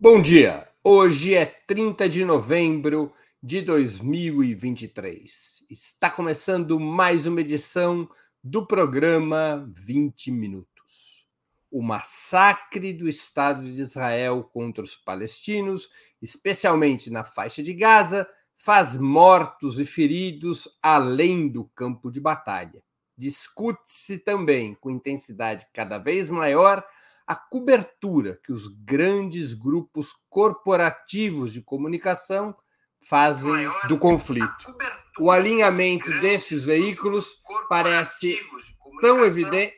Bom dia. Hoje é 30 de novembro de 2023. Está começando mais uma edição do programa 20 Minutos. O massacre do Estado de Israel contra os palestinos, especialmente na faixa de Gaza, faz mortos e feridos além do campo de batalha. Discute-se também, com intensidade cada vez maior, a cobertura que os grandes grupos corporativos de comunicação fazem do conflito. O alinhamento desses veículos parece tão evidente,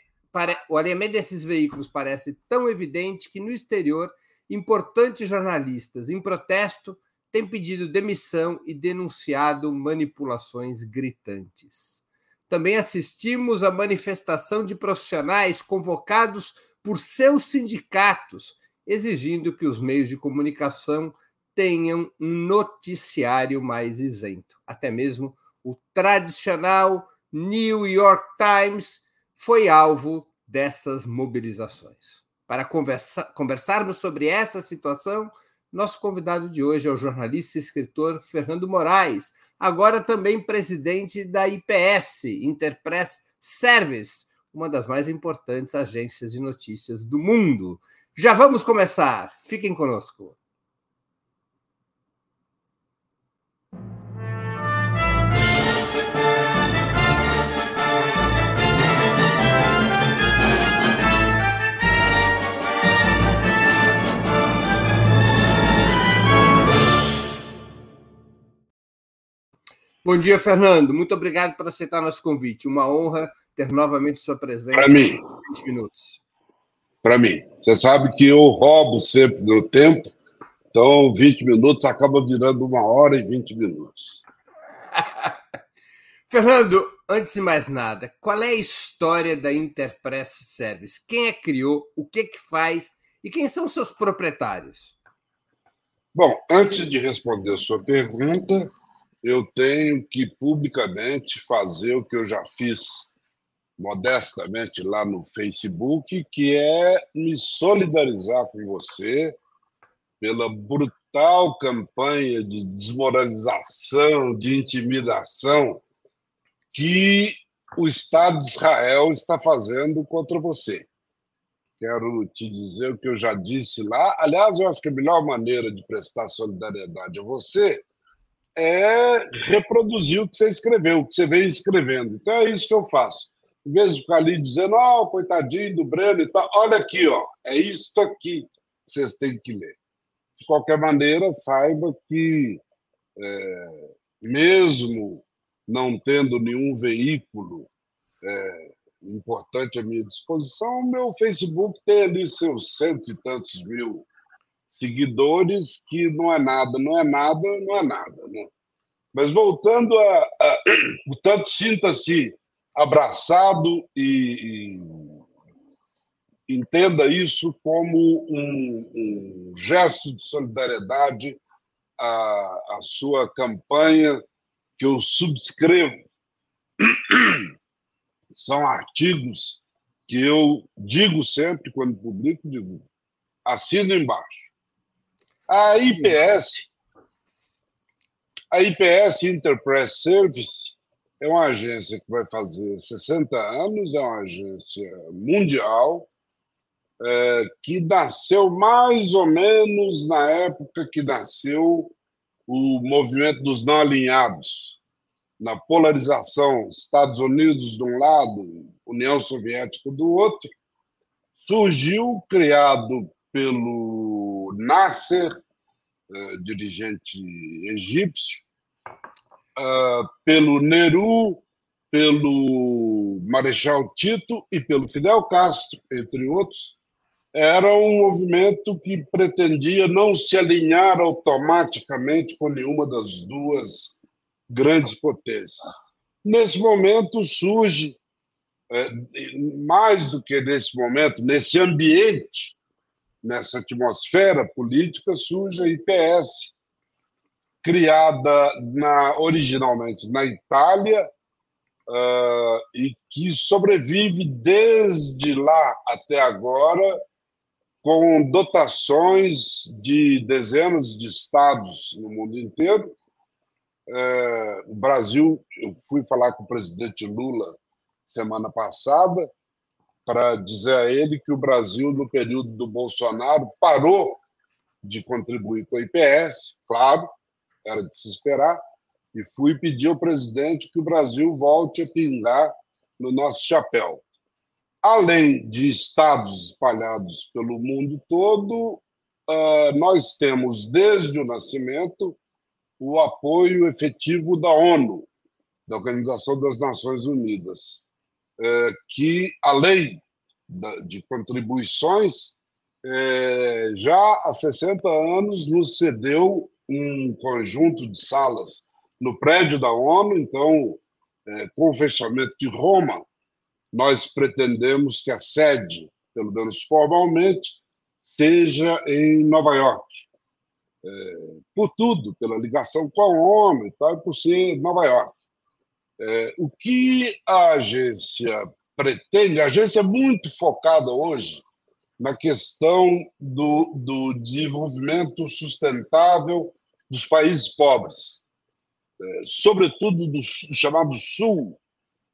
o alinhamento desses veículos parece tão evidente que no exterior importantes jornalistas em protesto têm pedido demissão e denunciado manipulações gritantes. Também assistimos à manifestação de profissionais convocados por seus sindicatos, exigindo que os meios de comunicação tenham um noticiário mais isento. Até mesmo o tradicional New York Times foi alvo dessas mobilizações. Para conversa conversarmos sobre essa situação, nosso convidado de hoje é o jornalista e escritor Fernando Moraes, agora também presidente da IPS, Interpress Service, uma das mais importantes agências de notícias do mundo. Já vamos começar. Fiquem conosco. Bom dia, Fernando. Muito obrigado por aceitar nosso convite. Uma honra ter novamente sua presença. Para mim. 20 minutos. Para mim. Você sabe que eu roubo sempre no tempo, então 20 minutos acaba virando uma hora e 20 minutos. Fernando, antes de mais nada, qual é a história da Interpress Service? Quem é que criou? O que que faz? E quem são seus proprietários? Bom, antes de responder a sua pergunta, eu tenho que publicamente fazer o que eu já fiz modestamente lá no Facebook, que é me solidarizar com você pela brutal campanha de desmoralização, de intimidação que o Estado de Israel está fazendo contra você. Quero te dizer o que eu já disse lá. Aliás, eu acho que a melhor maneira de prestar solidariedade a você é reproduzir o que você escreveu, o que você vem escrevendo. Então é isso que eu faço. Em vez de ficar ali dizendo, ó, oh, coitadinho do Breno e tal, olha aqui, ó, é isso aqui que vocês têm que ler. De qualquer maneira, saiba que, é, mesmo não tendo nenhum veículo é, importante à minha disposição, o meu Facebook tem ali seus cento e tantos mil seguidores, que não é nada, não é nada, não é nada. Né? Mas voltando a. a portanto, sinta-se abraçado e, e, entenda isso como um, um gesto de solidariedade à, à sua campanha, que eu subscrevo. São artigos que eu digo sempre, quando publico, digo, assino embaixo. A IPS, a IPS Enterprise Service, é uma agência que vai fazer 60 anos, é uma agência mundial, é, que nasceu mais ou menos na época que nasceu o movimento dos não alinhados, na polarização Estados Unidos de um lado, União Soviética do outro, surgiu criado pelo Nasser, uh, dirigente egípcio, uh, pelo Nehru, pelo Marechal Tito e pelo Fidel Castro, entre outros, era um movimento que pretendia não se alinhar automaticamente com nenhuma das duas grandes potências. Nesse momento surge, eh, mais do que nesse momento, nesse ambiente nessa atmosfera política, surge a IPS, criada na, originalmente na Itália uh, e que sobrevive desde lá até agora com dotações de dezenas de estados no mundo inteiro. É, o Brasil, eu fui falar com o presidente Lula semana passada para dizer a ele que o Brasil, no período do Bolsonaro, parou de contribuir com o IPS, claro, era de se esperar, e fui pedir ao presidente que o Brasil volte a pingar no nosso chapéu. Além de estados espalhados pelo mundo todo, ah, nós temos, desde o nascimento, o apoio efetivo da ONU, da Organização das Nações Unidas, eh, que, além de contribuições, eh, já há 60 anos nos cedeu um conjunto de salas no prédio da ONU. Então, é, com o fechamento de Roma, nós pretendemos que a sede, pelo menos formalmente, seja em Nova York. É, por tudo, pela ligação com a ONU e tal, por ser Nova York. É, o que a agência pretende, a agência é muito focada hoje na questão do, do desenvolvimento sustentável dos países pobres, é, sobretudo do chamado Sul,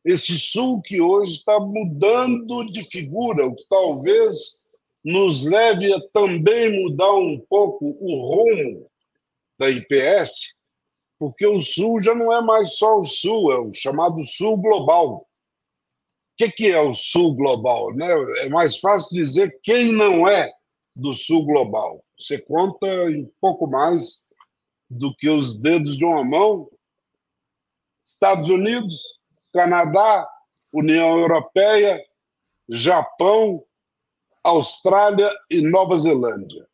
esse Sul que hoje está mudando de figura, o que talvez nos leve a também mudar um pouco o rumo da IPS, porque o Sul já não é mais só o Sul, é o chamado Sul global. O que, que é o Sul global? Né? É mais fácil dizer quem não é do Sul global. Você conta em pouco mais do que os dedos de uma mão. Estados Unidos, Canadá, União Europeia, Japão, Austrália e Nova Zelândia.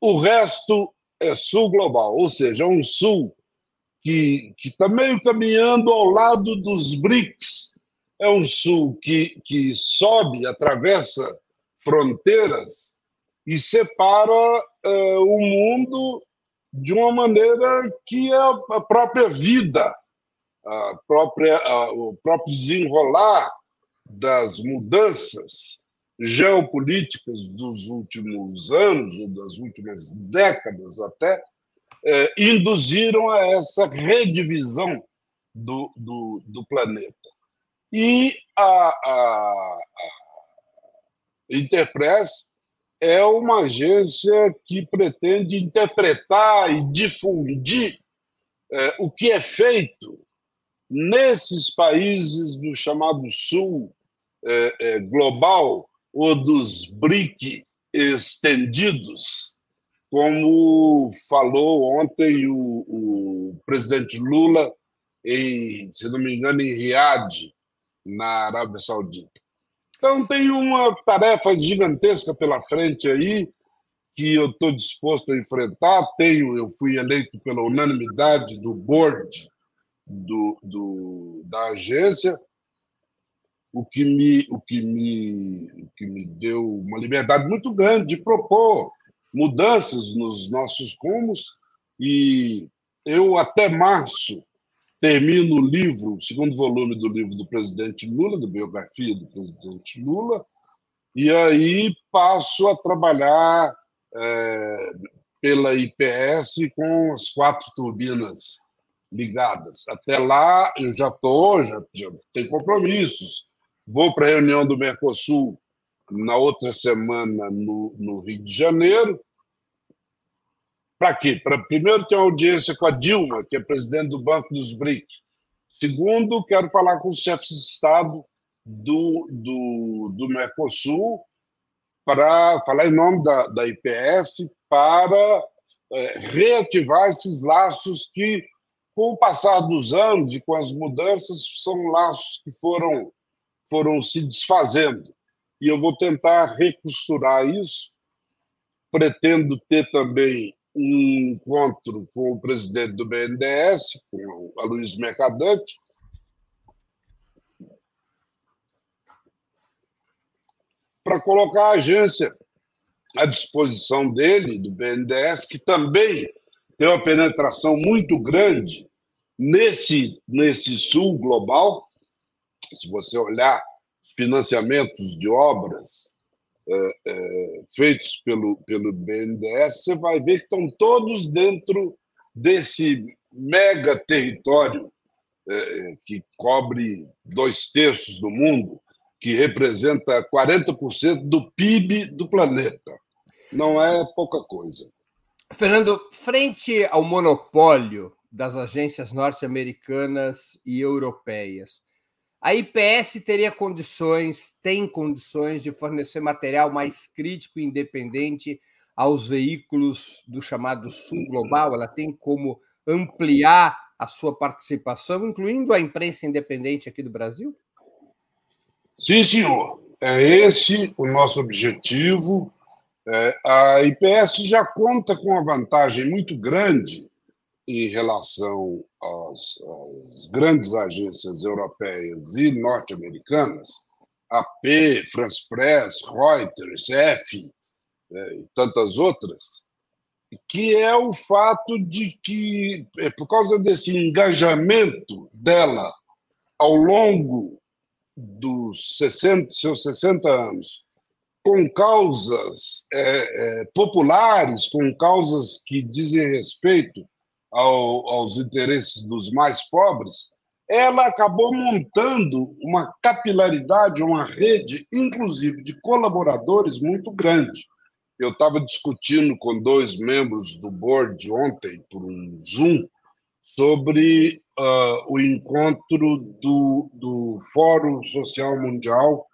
O resto é sul global, ou seja, um sul que está meio caminhando ao lado dos BRICS. É um sul que, que sobe, atravessa fronteiras e separa uh, o mundo de uma maneira que é a própria vida, a própria, a, o próprio desenrolar das mudanças geopolíticas dos últimos anos, ou das últimas décadas até, é, induziram a essa redivisão do, do, do planeta. E a, a, a Interpress é uma agência que pretende interpretar e difundir é, o que é feito nesses países do chamado Sul é, é, global ou dos BRIC estendidos, como falou ontem o, o presidente Lula, em, se não me engano, em Riad, na Arábia Saudita. Então, tem uma tarefa gigantesca pela frente aí, que eu estou disposto a enfrentar. Tenho, eu fui eleito pela unanimidade do board do, do, da agência, o que, me, o, que me, o que me deu uma liberdade muito grande de propor mudanças nos nossos rumos. E eu, até março, termino o livro, o segundo volume do livro do presidente Lula, da biografia do presidente Lula, e aí passo a trabalhar é, pela IPS com as quatro turbinas ligadas. Até lá eu já estou, já, já tenho compromissos. Vou para a reunião do Mercosul na outra semana no, no Rio de Janeiro, para quê? Para primeiro ter uma audiência com a Dilma, que é presidente do Banco dos BRIC. Segundo, quero falar com os chefes de Estado do, do, do Mercosul para falar em nome da, da IPS para é, reativar esses laços que, com o passar dos anos e com as mudanças, são laços que foram, foram se desfazendo. E eu vou tentar recosturar isso. Pretendo ter também um encontro com o presidente do BNDES, com a Luiz Mercadante, para colocar a agência à disposição dele, do BNDES, que também tem uma penetração muito grande nesse, nesse sul global. Se você olhar financiamentos de obras feitos pelo, pelo BNDES, você vai ver que estão todos dentro desse mega território é, que cobre dois terços do mundo, que representa 40% do PIB do planeta. Não é pouca coisa. Fernando, frente ao monopólio das agências norte-americanas e europeias, a IPS teria condições, tem condições de fornecer material mais crítico e independente aos veículos do chamado Sul Global? Ela tem como ampliar a sua participação, incluindo a imprensa independente aqui do Brasil? Sim, senhor. É esse o nosso objetivo. É, a IPS já conta com uma vantagem muito grande em relação às, às grandes agências europeias e norte-americanas, AP, France Press, Reuters, F é, e tantas outras, que é o fato de que, é, por causa desse engajamento dela ao longo dos 60, seus 60 anos com causas é, é, populares, com causas que dizem respeito ao, aos interesses dos mais pobres, ela acabou montando uma capilaridade, uma rede, inclusive de colaboradores, muito grande. Eu estava discutindo com dois membros do board ontem, por um Zoom, sobre uh, o encontro do, do Fórum Social Mundial,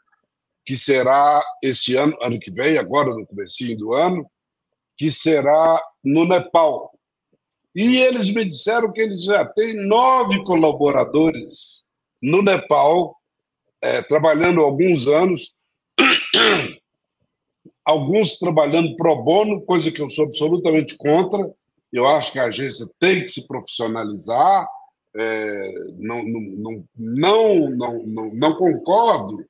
que será esse ano, ano que vem, agora no começo do ano, que será no Nepal. E eles me disseram que eles já têm nove colaboradores no Nepal, é, trabalhando alguns anos, alguns trabalhando pro bono, coisa que eu sou absolutamente contra. Eu acho que a agência tem que se profissionalizar. É, não, não, não, não, não, não concordo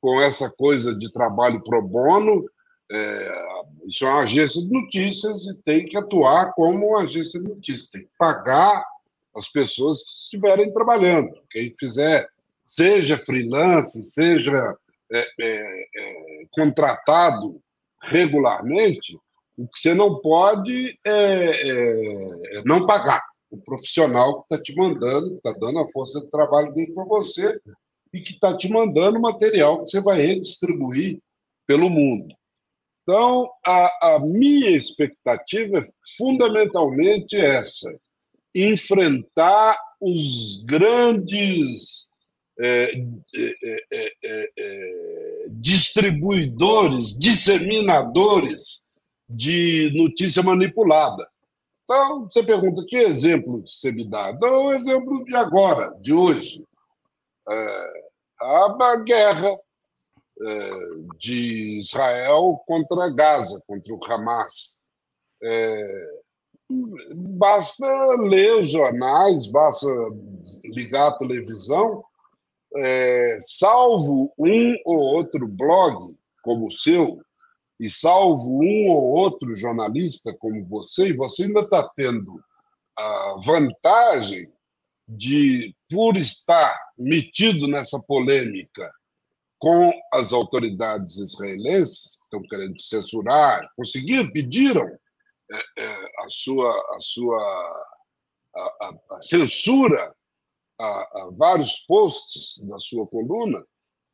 com essa coisa de trabalho pro bono. É, isso é uma agência de notícias e tem que atuar como uma agência de notícias, tem que pagar as pessoas que estiverem trabalhando. Quem fizer, seja freelance, seja é, é, é, contratado regularmente, o que você não pode é, é, é não pagar o profissional que está te mandando, está dando a força de trabalho dele para você e que está te mandando material que você vai redistribuir pelo mundo. Então, a, a minha expectativa é fundamentalmente essa: enfrentar os grandes é, é, é, é, é, distribuidores, disseminadores de notícia manipulada. Então, você pergunta que exemplo você me dá? Dou o exemplo de agora, de hoje. É, a guerra de Israel contra Gaza, contra o Hamas. basta ler os jornais, basta ligar a televisão é, salvo um ou outro blog como o seu, e salvo um ou outro jornalista como você, e você ainda está tendo a vantagem de, por estar metido nessa polêmica com as autoridades israelenses, que estão querendo censurar, conseguiram, pediram é, é, a sua, a sua a, a, a censura a, vários posts da sua coluna,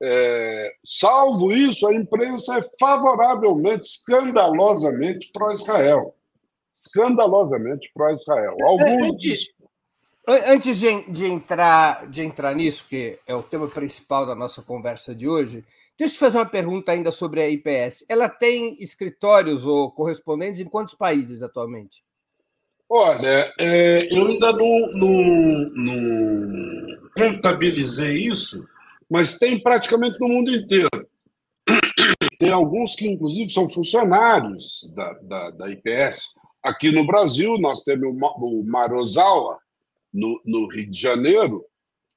é, salvo isso, a imprensa é favoravelmente, escandalosamente pró-Israel. Escandalosamente pró-Israel. Alguns. Antes, de, de, entrar, de entrar nisso, que é o tema principal da nossa conversa de hoje, deixa eu te fazer uma pergunta ainda sobre a IPS. Ela tem escritórios ou correspondentes em quantos países atualmente? Olha, é, eu ainda não, não, não, contabilizei isso, mas tem praticamente no mundo inteiro. Tem alguns que, inclusive, são funcionários da, da, da IPS. Aqui no Brasil, nós temos o Marozawa, no, no Rio de Janeiro,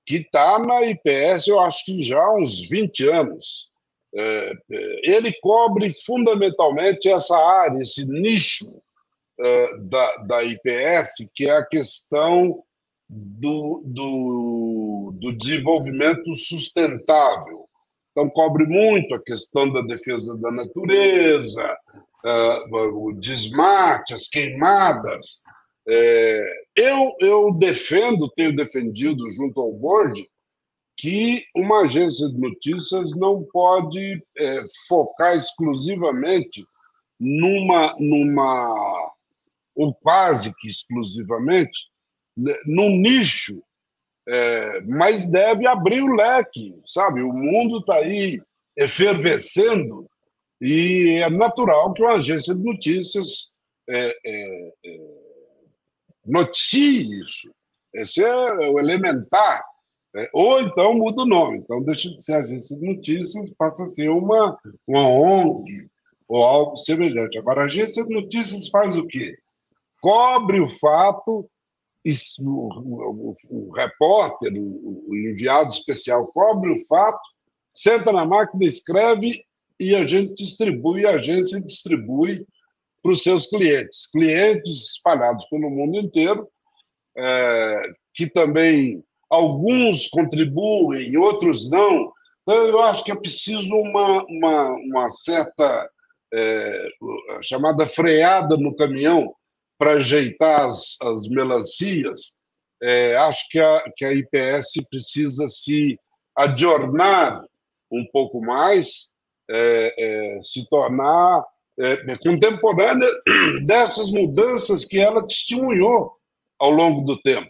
que está na IPS, eu acho que já há uns 20 anos. É, é, ele cobre fundamentalmente essa área, esse nicho uh, da, da IPS, que é a questão do, do, do desenvolvimento sustentável. Então, cobre muito a questão da defesa da natureza, o desmate, as queimadas. É, eu, eu defendo, tenho defendido junto ao board, que uma agência de notícias não pode é, focar exclusivamente numa, numa, ou quase que exclusivamente, né, num nicho, é, mas deve abrir o leque, sabe? O mundo está aí efervescendo e é natural que uma agência de notícias é, noticie isso. Esse é o elementar é, ou então muda o nome. Então deixa de ser agência de notícias, passa a ser uma, uma ONG ou algo semelhante. Agora, a agência de notícias faz o quê? Cobre o fato, o, o, o, repórter, o, o enviado especial cobre o fato, senta na máquina, escreve e a gente distribui, a agência distribui para os seus clientes. Clientes espalhados pelo mundo inteiro, é, que também alguns contribuem, outros não. Então, eu acho que é preciso uma, uma, uma certa é, chamada freada no caminhão para ajeitar as, as melancias. É, acho que a, que a IPS precisa se adornar um pouco mais, é, é, se tornar é, contemporânea dessas mudanças que ela testemunhou ao longo do tempo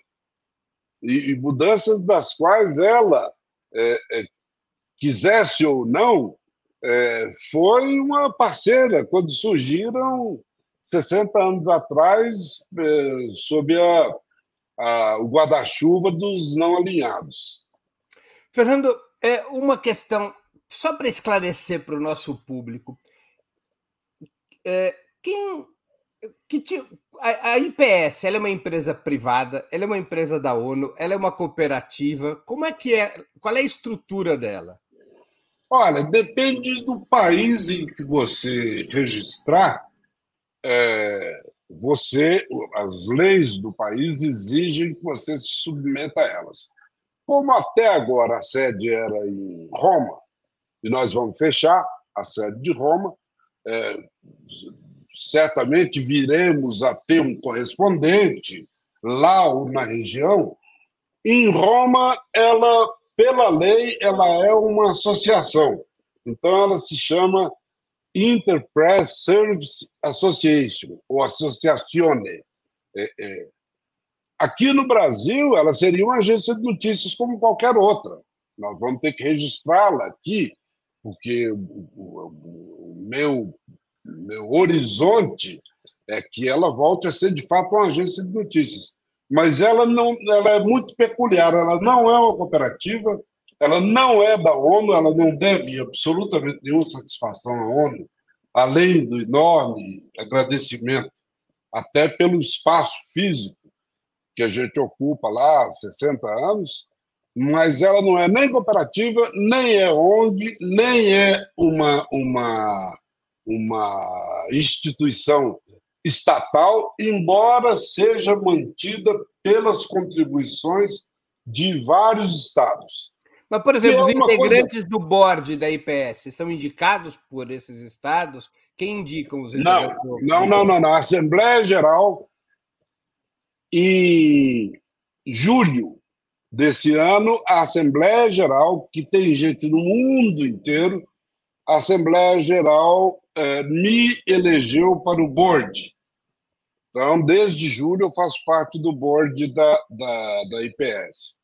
e, e mudanças das quais ela, é, é, quisesse ou não, é, foi uma parceira quando surgiram 60 anos atrás é, sob a, a, o guarda-chuva dos não alinhados. Fernando, é uma questão só para esclarecer para o nosso público. É, quem que a, a IPS ela é uma empresa privada, ela é uma empresa da ONU, ela é uma cooperativa. Como é que é? Qual é a estrutura dela? Olha, depende do país em que você registrar. É, você, as leis do país exigem que você se submeta a elas. Como até agora a sede era em Roma, e nós vamos fechar a sede de Roma, é, certamente viremos a ter um correspondente lá ou na região. Em Roma, ela, pela lei, ela é uma associação. Então, ela se chama Interpress Service Association, ou Associazione. É, é. Aqui no Brasil, ela seria uma agência de notícias como qualquer outra. Nós vamos ter que registrá-la aqui, porque o, o, meu meu horizonte é que ela volte a ser de fato uma agência de notícias. Mas ela não, ela é muito peculiar. Ela não é uma cooperativa, ela não é da ONU, ela não deve absolutamente nenhuma satisfação à ONU, além do enorme agradecimento, até pelo espaço físico que a gente ocupa lá há 60 anos, mas ela não é nem cooperativa, nem é ONG, nem é uma, uma uma instituição estatal, embora seja mantida pelas contribuições de vários estados. Mas, por exemplo, é os integrantes coisa... do board da IPS são indicados por esses estados? Quem indicam os integrantes? Não, não, não, não. A Assembleia Geral, em julho desse ano, a Assembleia Geral, que tem gente no mundo inteiro, a Assembleia Geral eh, me elegeu para o board. Então, desde julho, eu faço parte do board da, da, da IPS.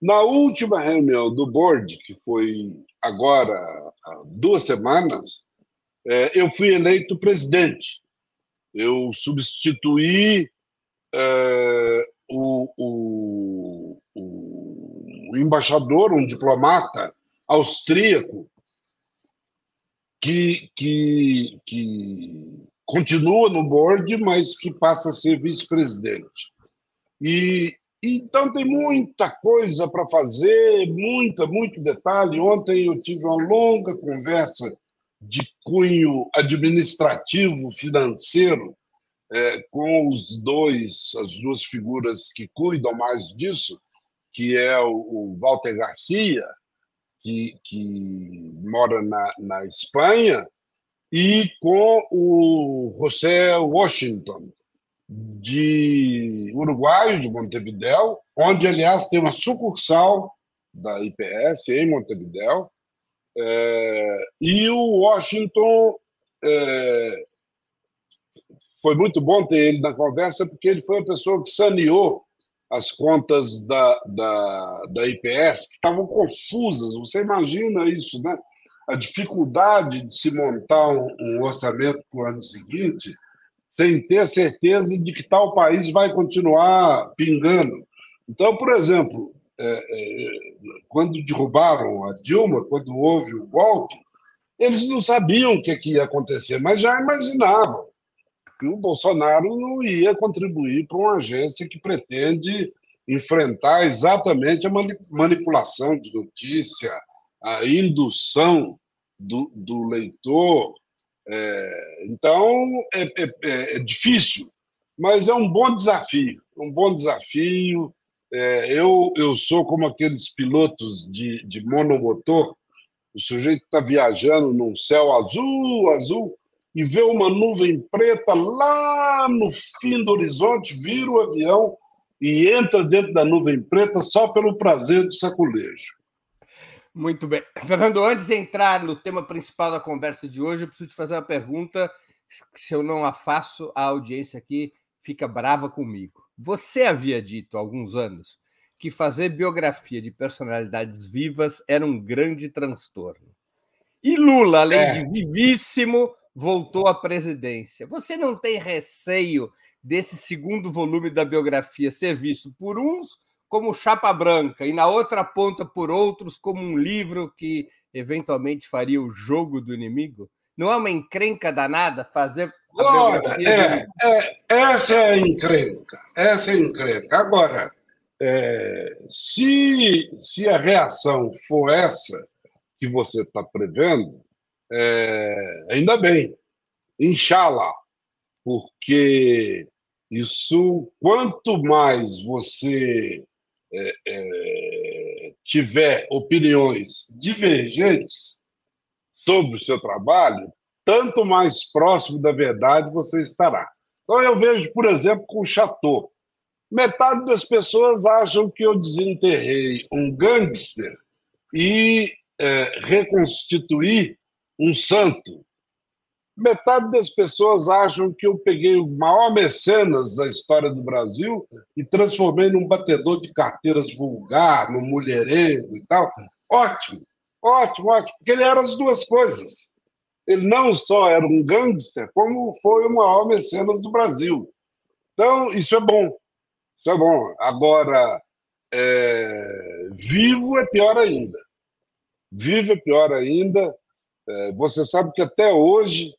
Na última reunião do board, que foi agora há duas semanas, eh, eu fui eleito presidente. Eu substituí eh, o, o, o embaixador, um diplomata austríaco, que, que, que continua no board, mas que passa a ser vice-presidente. E então tem muita coisa para fazer, muita, muito detalhe. Ontem eu tive uma longa conversa de cunho administrativo, financeiro, é, com os dois, as duas figuras que cuidam mais disso, que é o, o Walter Garcia que, que mora na, na Espanha, e com o José Washington, de Uruguai, de Montevideo, onde, aliás, tem uma sucursal da IPS em Montevideo. É, e o Washington é, foi muito bom ter ele na conversa, porque ele foi a pessoa que saneou as contas da, da, da IPS, que estavam confusas. Você imagina isso, né? A dificuldade de se montar um, orçamento para o ano seguinte sem ter certeza de que tal país vai continuar pingando. Então, por exemplo, é, é, quando derrubaram a Dilma, quando houve o golpe, eles não sabiam o que, que ia acontecer, mas já imaginavam que o Bolsonaro não ia contribuir para uma agência que pretende enfrentar exatamente a manipulação de notícia, a indução do, do leitor é, então, é, é, é, difícil, mas é um bom desafio, um bom desafio. É, eu, eu sou como aqueles pilotos de, de monomotor, o sujeito está viajando num céu azul, azul, e vê uma nuvem preta lá no fim do horizonte, vira o avião e entra dentro da nuvem preta só pelo prazer do saculejo. Muito bem. Fernando, antes de entrar no tema principal da conversa de hoje, eu preciso te fazer uma pergunta. Se eu não a faço, a audiência aqui fica brava comigo. Você havia dito há alguns anos que fazer biografia de personalidades vivas era um grande transtorno. E Lula, além é. de vivíssimo, voltou à presidência. Você não tem receio desse segundo volume da biografia ser visto por uns como chapa branca e na outra ponta por outros como um livro que eventualmente faria o jogo do inimigo? Não é uma encrenca danada fazer a Olha, é, é, essa é a encrenca, essa é a encrenca. Agora, é, se, se a reação for essa que você está prevendo, é, ainda bem, inshallah, porque isso, quanto mais você é, é, tiver opiniões divergentes sobre o seu trabalho, tanto mais próximo da verdade você estará. Então, eu vejo, por exemplo, com o Chateau. Metade das pessoas acham que eu desenterrei um gangster e é, reconstituí um santo metade das pessoas acham que eu peguei o maior mecenas da história do Brasil e transformei num batedor de carteiras vulgar, num mulherengo e tal. Ótimo, ótimo, ótimo, porque ele era as duas coisas. Ele não só era um gangster, como foi o maior mecenas do Brasil. Então, isso é bom. Isso é bom. Agora, é... vivo é pior ainda. Vivo é pior ainda. É... Você sabe que até hoje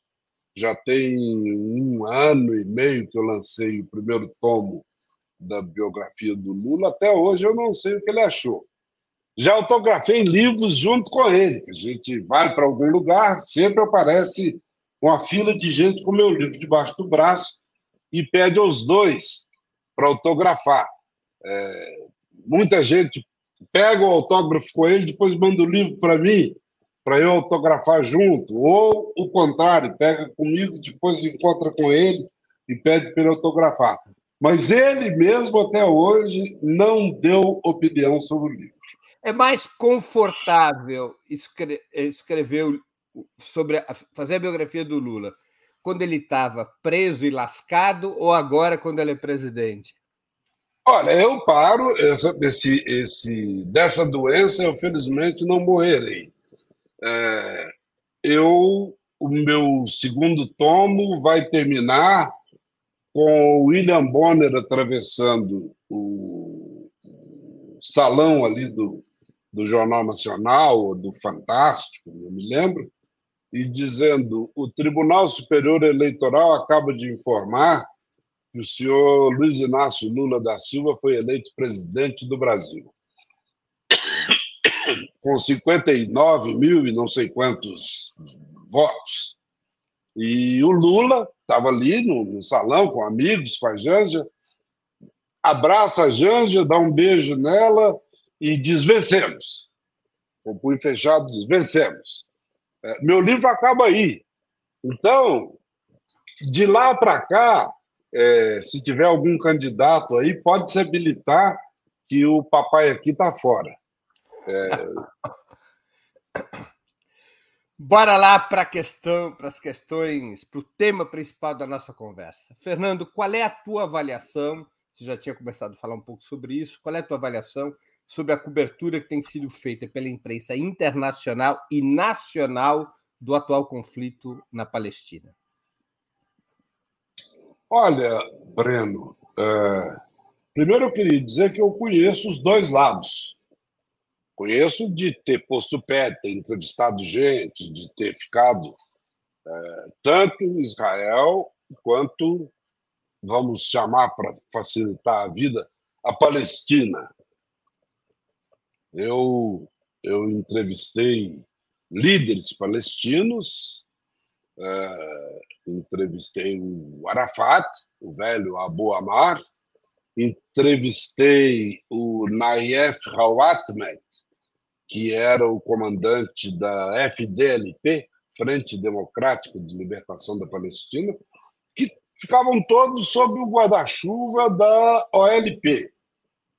já tem um ano e meio que eu lancei o primeiro tomo da biografia do Lula. Até hoje eu não sei o que ele achou. Já autografei livros junto com ele. A gente vai para algum lugar, sempre aparece uma fila de gente com meu livro debaixo do braço e pede aos dois para autografar. É, muita gente pega o autógrafo com ele, depois manda o livro para mim para eu autografar junto, ou o contrário, pega comigo, depois encontra com ele e pede para ele autografar. Mas ele mesmo até hoje não deu opinião sobre o livro. É mais confortável escre escrever sobre a, fazer a biografia do Lula quando ele estava preso e lascado ou agora quando ele é presidente? Olha, eu paro essa, esse, esse, dessa doença, eu felizmente não morrerei. É, eu, o meu segundo tomo vai terminar com o William Bonner atravessando o, salão ali do, do Jornal Nacional, ou do Fantástico, não me lembro, e dizendo: o Tribunal Superior Eleitoral acaba de informar que o senhor Luiz Inácio Lula da Silva foi eleito presidente do Brasil com 59 mil e não sei quantos votos. E o Lula estava ali no, no, salão com amigos, com a Janja, abraça a Janja, dá um beijo nela e diz: vencemos. com o punho fechado, diz: vencemos. É, meu livro acaba aí. Então, de lá para cá, é, se tiver algum candidato aí, pode se habilitar que o papai aqui está fora. É... Bora lá para questão, para as questões, para o tema principal da nossa conversa. Fernando, qual é a tua avaliação? Você já tinha começado a falar um pouco sobre isso. Qual é a tua avaliação sobre a cobertura que tem sido feita pela imprensa internacional e nacional do atual conflito na Palestina? Olha, Breno, é... primeiro eu queria dizer que eu conheço os dois lados. Conheço de ter posto pé, ter entrevistado gente, de ter ficado é, tanto em Israel quanto, vamos chamar para facilitar a vida, a Palestina. Eu, eu entrevistei líderes palestinos, é, entrevistei o Arafat, o velho Abu Amar, entrevistei o Nayef Rawatmet, que era o comandante da FDLP, Frente Democrática de Libertação da Palestina, que ficavam todos sob o guarda-chuva da OLP.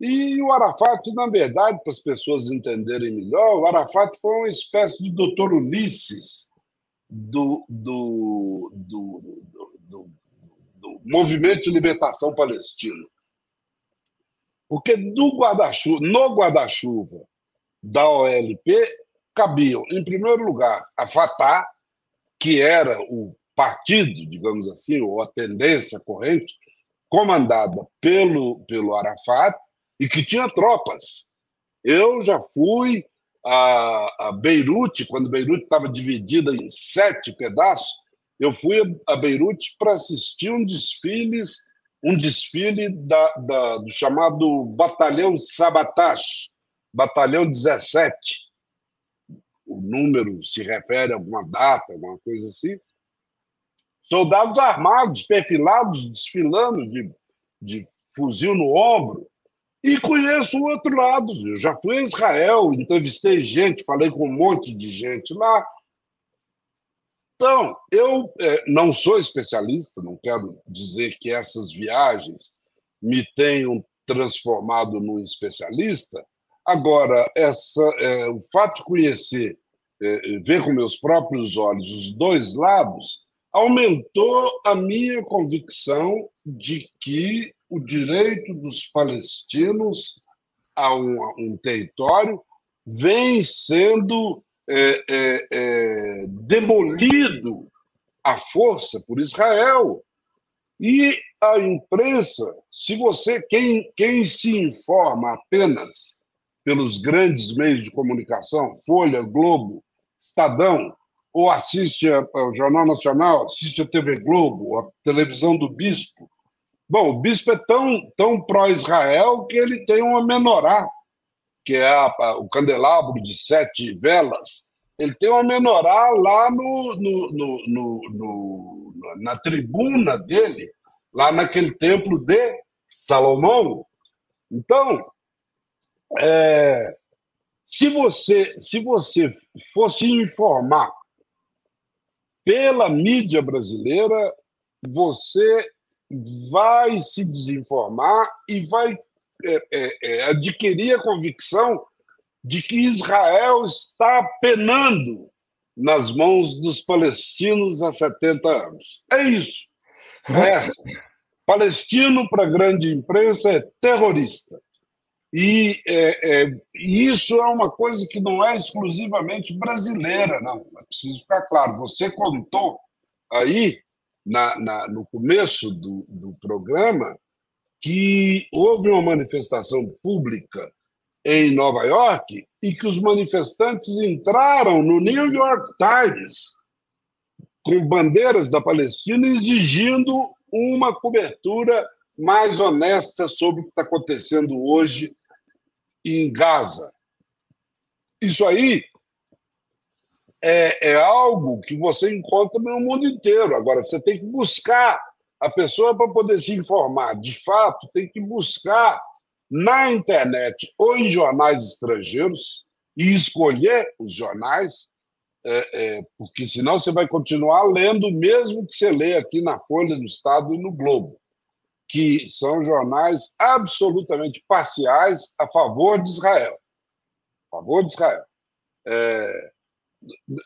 E o Arafat, na verdade, para as pessoas entenderem melhor, o Arafat foi uma espécie de doutor Ulisses do, do, do, do, do movimento de libertação palestino. Porque do guarda-chuva, no guarda-chuva da OLP cabiam, em primeiro lugar, a Fatah, que era o partido, digamos assim, ou a tendência corrente, comandada pelo, pelo Arafat e que tinha tropas. Eu já fui a, a Beirute, quando Beirute estava dividida em sete pedaços, eu fui a Beirute para assistir um desfile, um desfile da, da, do chamado Batalhão Sabatash, Batalhão 17. O número se refere a alguma data, alguma coisa assim. Soldados armados, perfilados, desfilando de, de fuzil no ombro. E conheço o outro lado. Eu já fui a Israel, entrevistei gente, falei com um monte de gente lá. Então, eu é, não sou especialista, não quero dizer que essas viagens me tenham transformado num especialista, Agora, essa, é, o fato de conhecer, é, ver com meus próprios olhos os dois lados, aumentou a minha convicção de que o direito dos palestinos a um, um território vem sendo é, é, é, demolido à força por Israel. E a imprensa, se você, quem, quem se informa apenas pelos grandes meios de comunicação, Folha, Globo, Estadão, ou assiste ao Jornal Nacional, assiste a TV Globo, a televisão do Bispo. Bom, o Bispo é tão, tão pró-Israel que ele tem uma menorá, que é a, o candelabro de sete velas. Ele tem uma menorá lá no, no, no, no, na tribuna dele, lá naquele templo de Salomão. Então, é, se você se você fosse informar pela mídia brasileira, você vai se desinformar e vai é, é, é, adquirir a convicção de que Israel está penando nas mãos dos palestinos há 70 anos. É isso. É. Palestino, para a grande imprensa, é terrorista. E, é, é, isso é uma coisa que não é exclusivamente brasileira, não. É preciso ficar claro. Você contou aí, na, na, no começo do, do programa, que houve uma manifestação pública em Nova York e que os manifestantes entraram no New York Times com bandeiras da Palestina exigindo uma cobertura mais honesta sobre o que está acontecendo hoje em Gaza. Isso aí é, é algo que você encontra no mundo inteiro. Agora, você tem que buscar a pessoa para poder se informar. De fato, tem que buscar na internet ou em jornais estrangeiros. e escolher os jornais, é, é, porque senão você vai continuar lendo o mesmo que você lê aqui na Folha do Estado e no Globo, que são jornais absolutamente parciais a favor de Israel. A favor de Israel. É,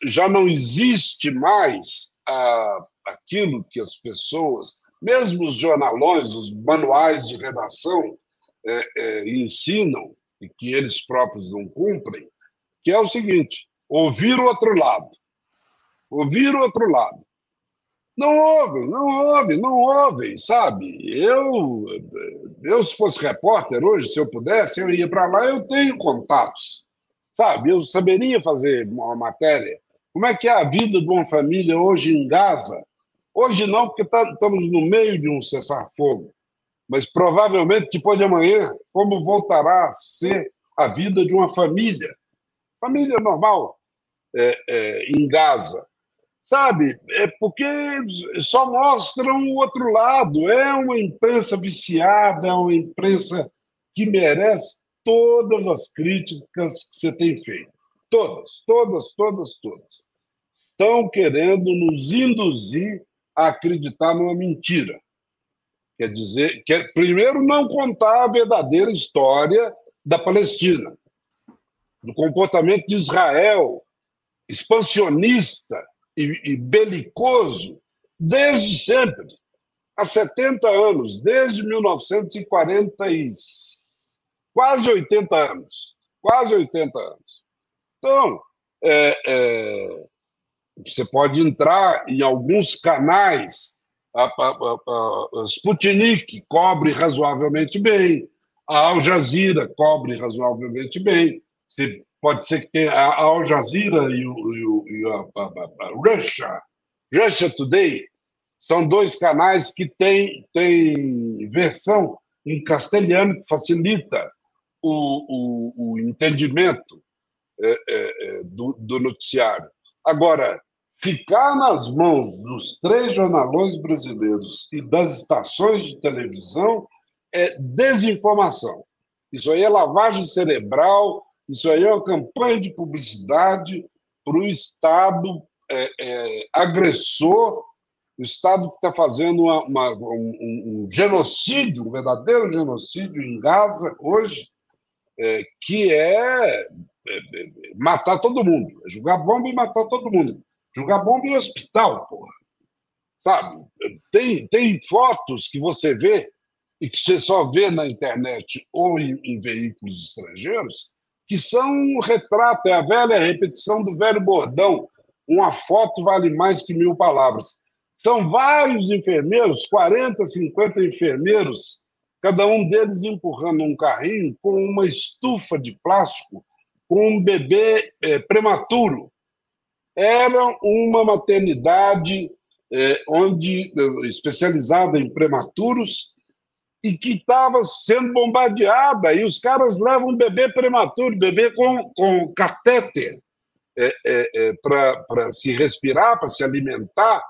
já não existe mais a, aquilo que as pessoas, mesmo os jornalões, os manuais de redação, é, é, ensinam e que eles próprios não cumprem, que é o seguinte: ouvir o outro lado. Ouvir o outro lado. Não ouvem, não ouvem, não ouvem, sabe? Eu, eu, se fosse repórter hoje, se eu pudesse, eu ia para lá, eu tenho contatos, sabe? Eu saberia fazer uma matéria. Como é que é a vida de uma família hoje em Gaza? Hoje não, porque tá, estamos no meio de um cessar-fogo, mas provavelmente depois de amanhã, como voltará a ser a vida de uma família família normal é, é, em Gaza. Sabe? É porque só mostram o outro lado. É uma imprensa viciada, é uma imprensa que merece todas as críticas que você tem feito. Todas, todas, todas, todas. Estão querendo nos induzir a acreditar numa mentira. Quer dizer, quer, primeiro, não contar a verdadeira história da Palestina do comportamento de Israel, expansionista e, e belicoso, desde sempre, há 70 anos, desde 1940 e quase 80 anos, quase 80 anos. Então, é, é, você pode entrar em alguns canais, a, a, a, a Sputnik cobre razoavelmente bem, a Al Jazeera cobre razoavelmente bem, pode ser que a Al Jazeera e, o, e, a, a, a Russia, Russia Today, são dois canais que têm, têm versão em castelhano que facilita o, o, o entendimento é, é, é, do, do noticiário. Agora, ficar nas mãos dos três jornalões brasileiros e das estações de televisão é desinformação. Isso aí é lavagem cerebral, isso aí é uma campanha de publicidade para o Estado é, é, agressor, o Estado que está fazendo uma, uma, um, um, genocídio, um verdadeiro genocídio em Gaza hoje, é, que é, é, é, matar todo mundo, é jogar bomba e matar todo mundo. Jogar bomba em hospital, porra. Sabe? Tem, tem fotos que você vê e que você só vê na internet ou em, em veículos estrangeiros, que são um retrato, é a velha repetição do velho bordão. Uma foto vale mais que mil palavras. São vários enfermeiros, 40, 50 enfermeiros, cada um deles empurrando um carrinho com uma estufa de plástico com um bebê é, prematuro. Era uma maternidade é, onde especializada em prematuros e que estava sendo bombardeada, e os caras levam um bebê prematuro, bebê com, com catéter é, é, é, para se respirar, para se alimentar,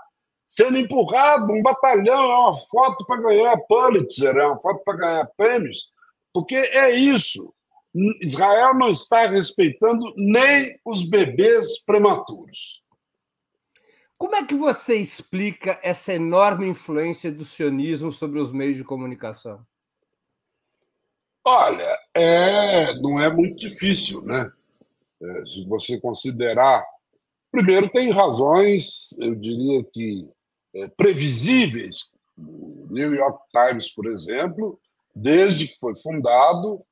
sendo empurrado, um batalhão, é uma foto para ganhar Pulitzer, é uma foto para ganhar prêmios, porque é isso. Israel não está respeitando nem os bebês prematuros. Como é que você explica essa enorme influência do sionismo sobre os meios de comunicação? Olha, é, não é muito difícil, né? É, se você considerar. Primeiro, tem razões, eu diria que é, previsíveis. O New York Times, por exemplo, desde que foi fundado,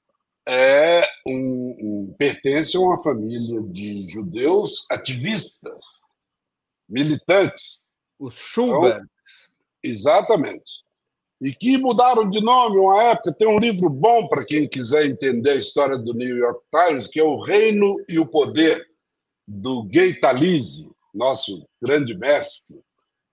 é um, um, pertence a uma família de judeus ativistas militantes. Os Schubert. Então, exatamente. E que mudaram de nome uma época. Tem um livro bom para quem quiser entender a história do New York Times, que é O Reino e o Poder, do Gay Talese, nosso grande mestre,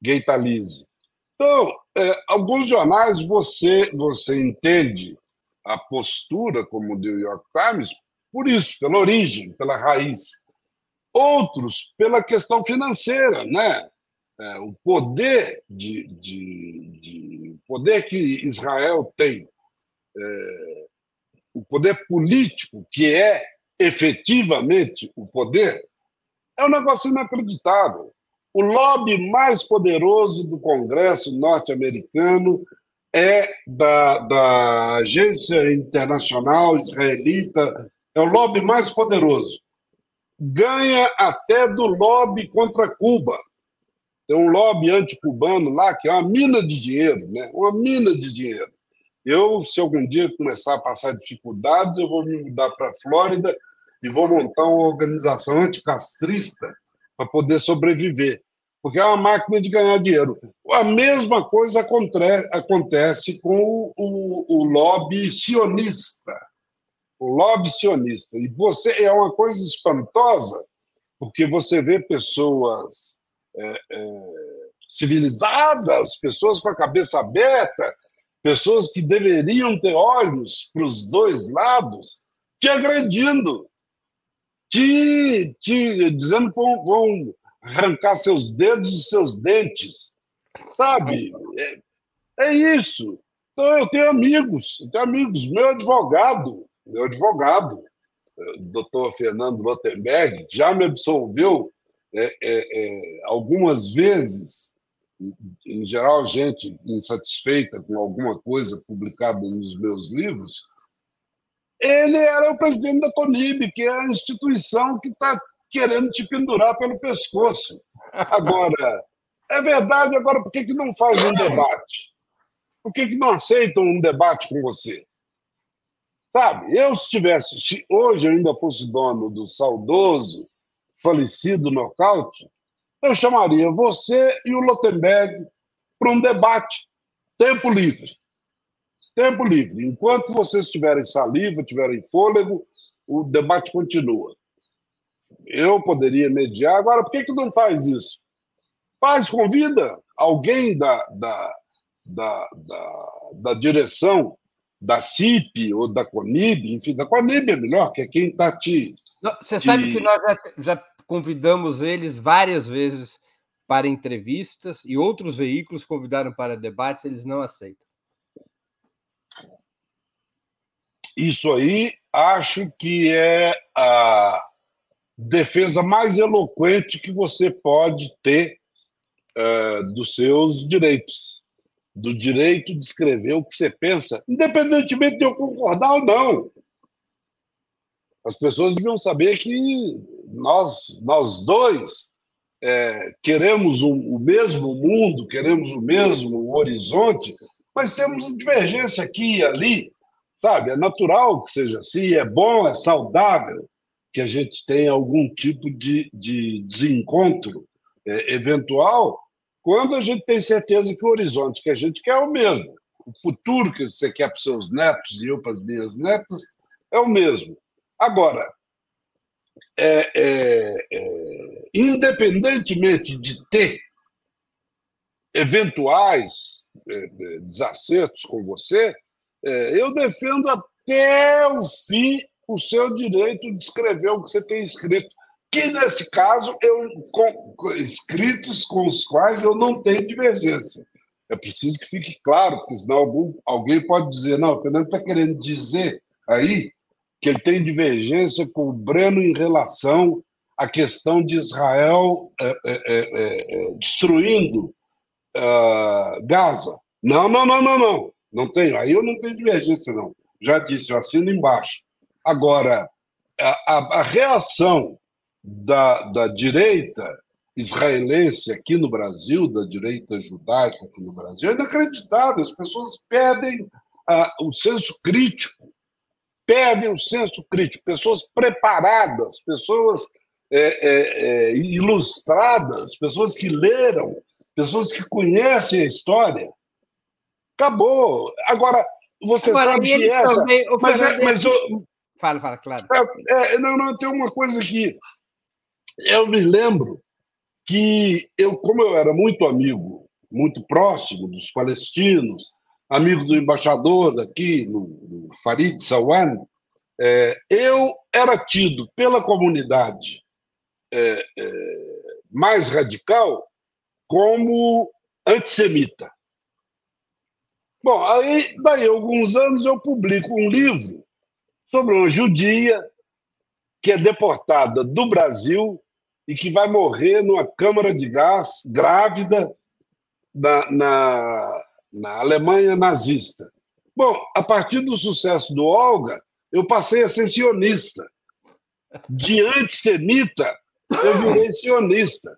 Gay Talese. Então, é, alguns jornais você, você entende a postura como o New York Times por isso, pela origem, pela raiz outros pela questão financeira, né? É, o poder de, de, de, poder que Israel tem, é, o poder político que é efetivamente o poder, é um negócio inacreditável. O lobby mais poderoso do Congresso norte-americano é da, da Agência Internacional Israelita, é o lobby mais poderoso. Ganha até do lobby contra Cuba. Tem um lobby anticubano lá que é uma mina de dinheiro, né? uma mina de dinheiro. Eu, se algum dia começar a passar dificuldades, eu vou me mudar para a Flórida e vou montar uma organização anticastrista para poder sobreviver porque é uma máquina de ganhar dinheiro. A mesma coisa acontece com o, o, o lobby sionista. Lobby sionista. E você é uma coisa espantosa, porque você vê pessoas é, é, civilizadas, pessoas com a cabeça aberta, pessoas que deveriam ter olhos para os dois lados, te agredindo, te, te dizendo que vão, vão arrancar seus dedos e seus dentes. Sabe? É, é isso. Então, eu tenho amigos, eu tenho amigos. Meu advogado, meu advogado, o doutor Fernando Lotenberg, já me absolveu é, é, algumas vezes, em geral, gente insatisfeita com alguma coisa publicada nos meus livros. Ele era o presidente da CONIB, que é a instituição que está querendo te pendurar pelo pescoço. Agora, é verdade, agora por que, que não faz um debate? Por que, que não aceitam um debate com você? Sabe, eu se tivesse, se hoje eu ainda fosse dono do saudoso, falecido nocaute, eu chamaria você e o Lotenberg para um debate, tempo livre. Tempo livre. Enquanto vocês tiverem saliva, tiverem fôlego, o debate continua eu poderia mediar. Agora, por que, que não faz isso? Faz, convida alguém da, da, da, da, da direção da CIP ou da CONIB, enfim, da CONIB é melhor, que é quem está te. Você te... sabe que nós já, já convidamos eles várias vezes para entrevistas e outros veículos convidaram para debates, eles não aceitam. Isso aí acho que é a, defesa mais eloquente que você pode ter uh, dos seus direitos, do direito de escrever o que você pensa, independentemente de eu concordar ou não. As pessoas deviam saber que nós, nós dois é, queremos o, o mesmo mundo, queremos o mesmo horizonte, mas temos divergência aqui e ali, sabe? É natural que seja assim, é bom, é saudável que a gente tenha algum tipo de, de desencontro é, eventual, quando a gente tem certeza que o horizonte que a gente quer é o mesmo. O futuro que você quer para os seus netos e eu para as minhas netas é o mesmo. Agora, é, é, é, independentemente de ter eventuais é, é, desacertos com você, eu defendo até o fim o seu direito de escrever o que você tem escrito. Que, nesse caso, eu, com, escritos com os quais eu não tenho divergência. É preciso que fique claro, porque senão algum, alguém pode dizer, não, o Fernando está querendo dizer aí que ele tem divergência com o Breno em relação à questão de Israel é, é, é, é destruindo uh, Gaza. Não, não, não, não, não. Não tenho. Aí eu não tenho divergência, não. Já disse, eu assino embaixo. Agora, a, a reação da, da direita israelense aqui no Brasil, da direita judaica aqui no Brasil, é inacreditável. As pessoas perdem o senso crítico, perdem o senso crítico. Pessoas preparadas, pessoas é, é, é, ilustradas, pessoas que leram, pessoas que conhecem a história. Acabou. Agora, você Agora, sabe que essa. Também, mas, é, mas, Fala, fala, claro. É, é, não, não, tem uma coisa que eu me lembro que eu, como eu era muito amigo, muito próximo dos palestinos, amigo do embaixador daqui, no, no Farid Sawan, é, eu era tido pela comunidade é, é, mais radical como antissemita. Bom, aí, daí alguns anos eu publico um livro sobre uma judia que é deportada do Brasil e que vai morrer numa câmara de gás grávida na, na, na Alemanha nazista. Bom, a partir do sucesso do Olga, eu passei a ser sionista. De antissemita, eu virei sionista.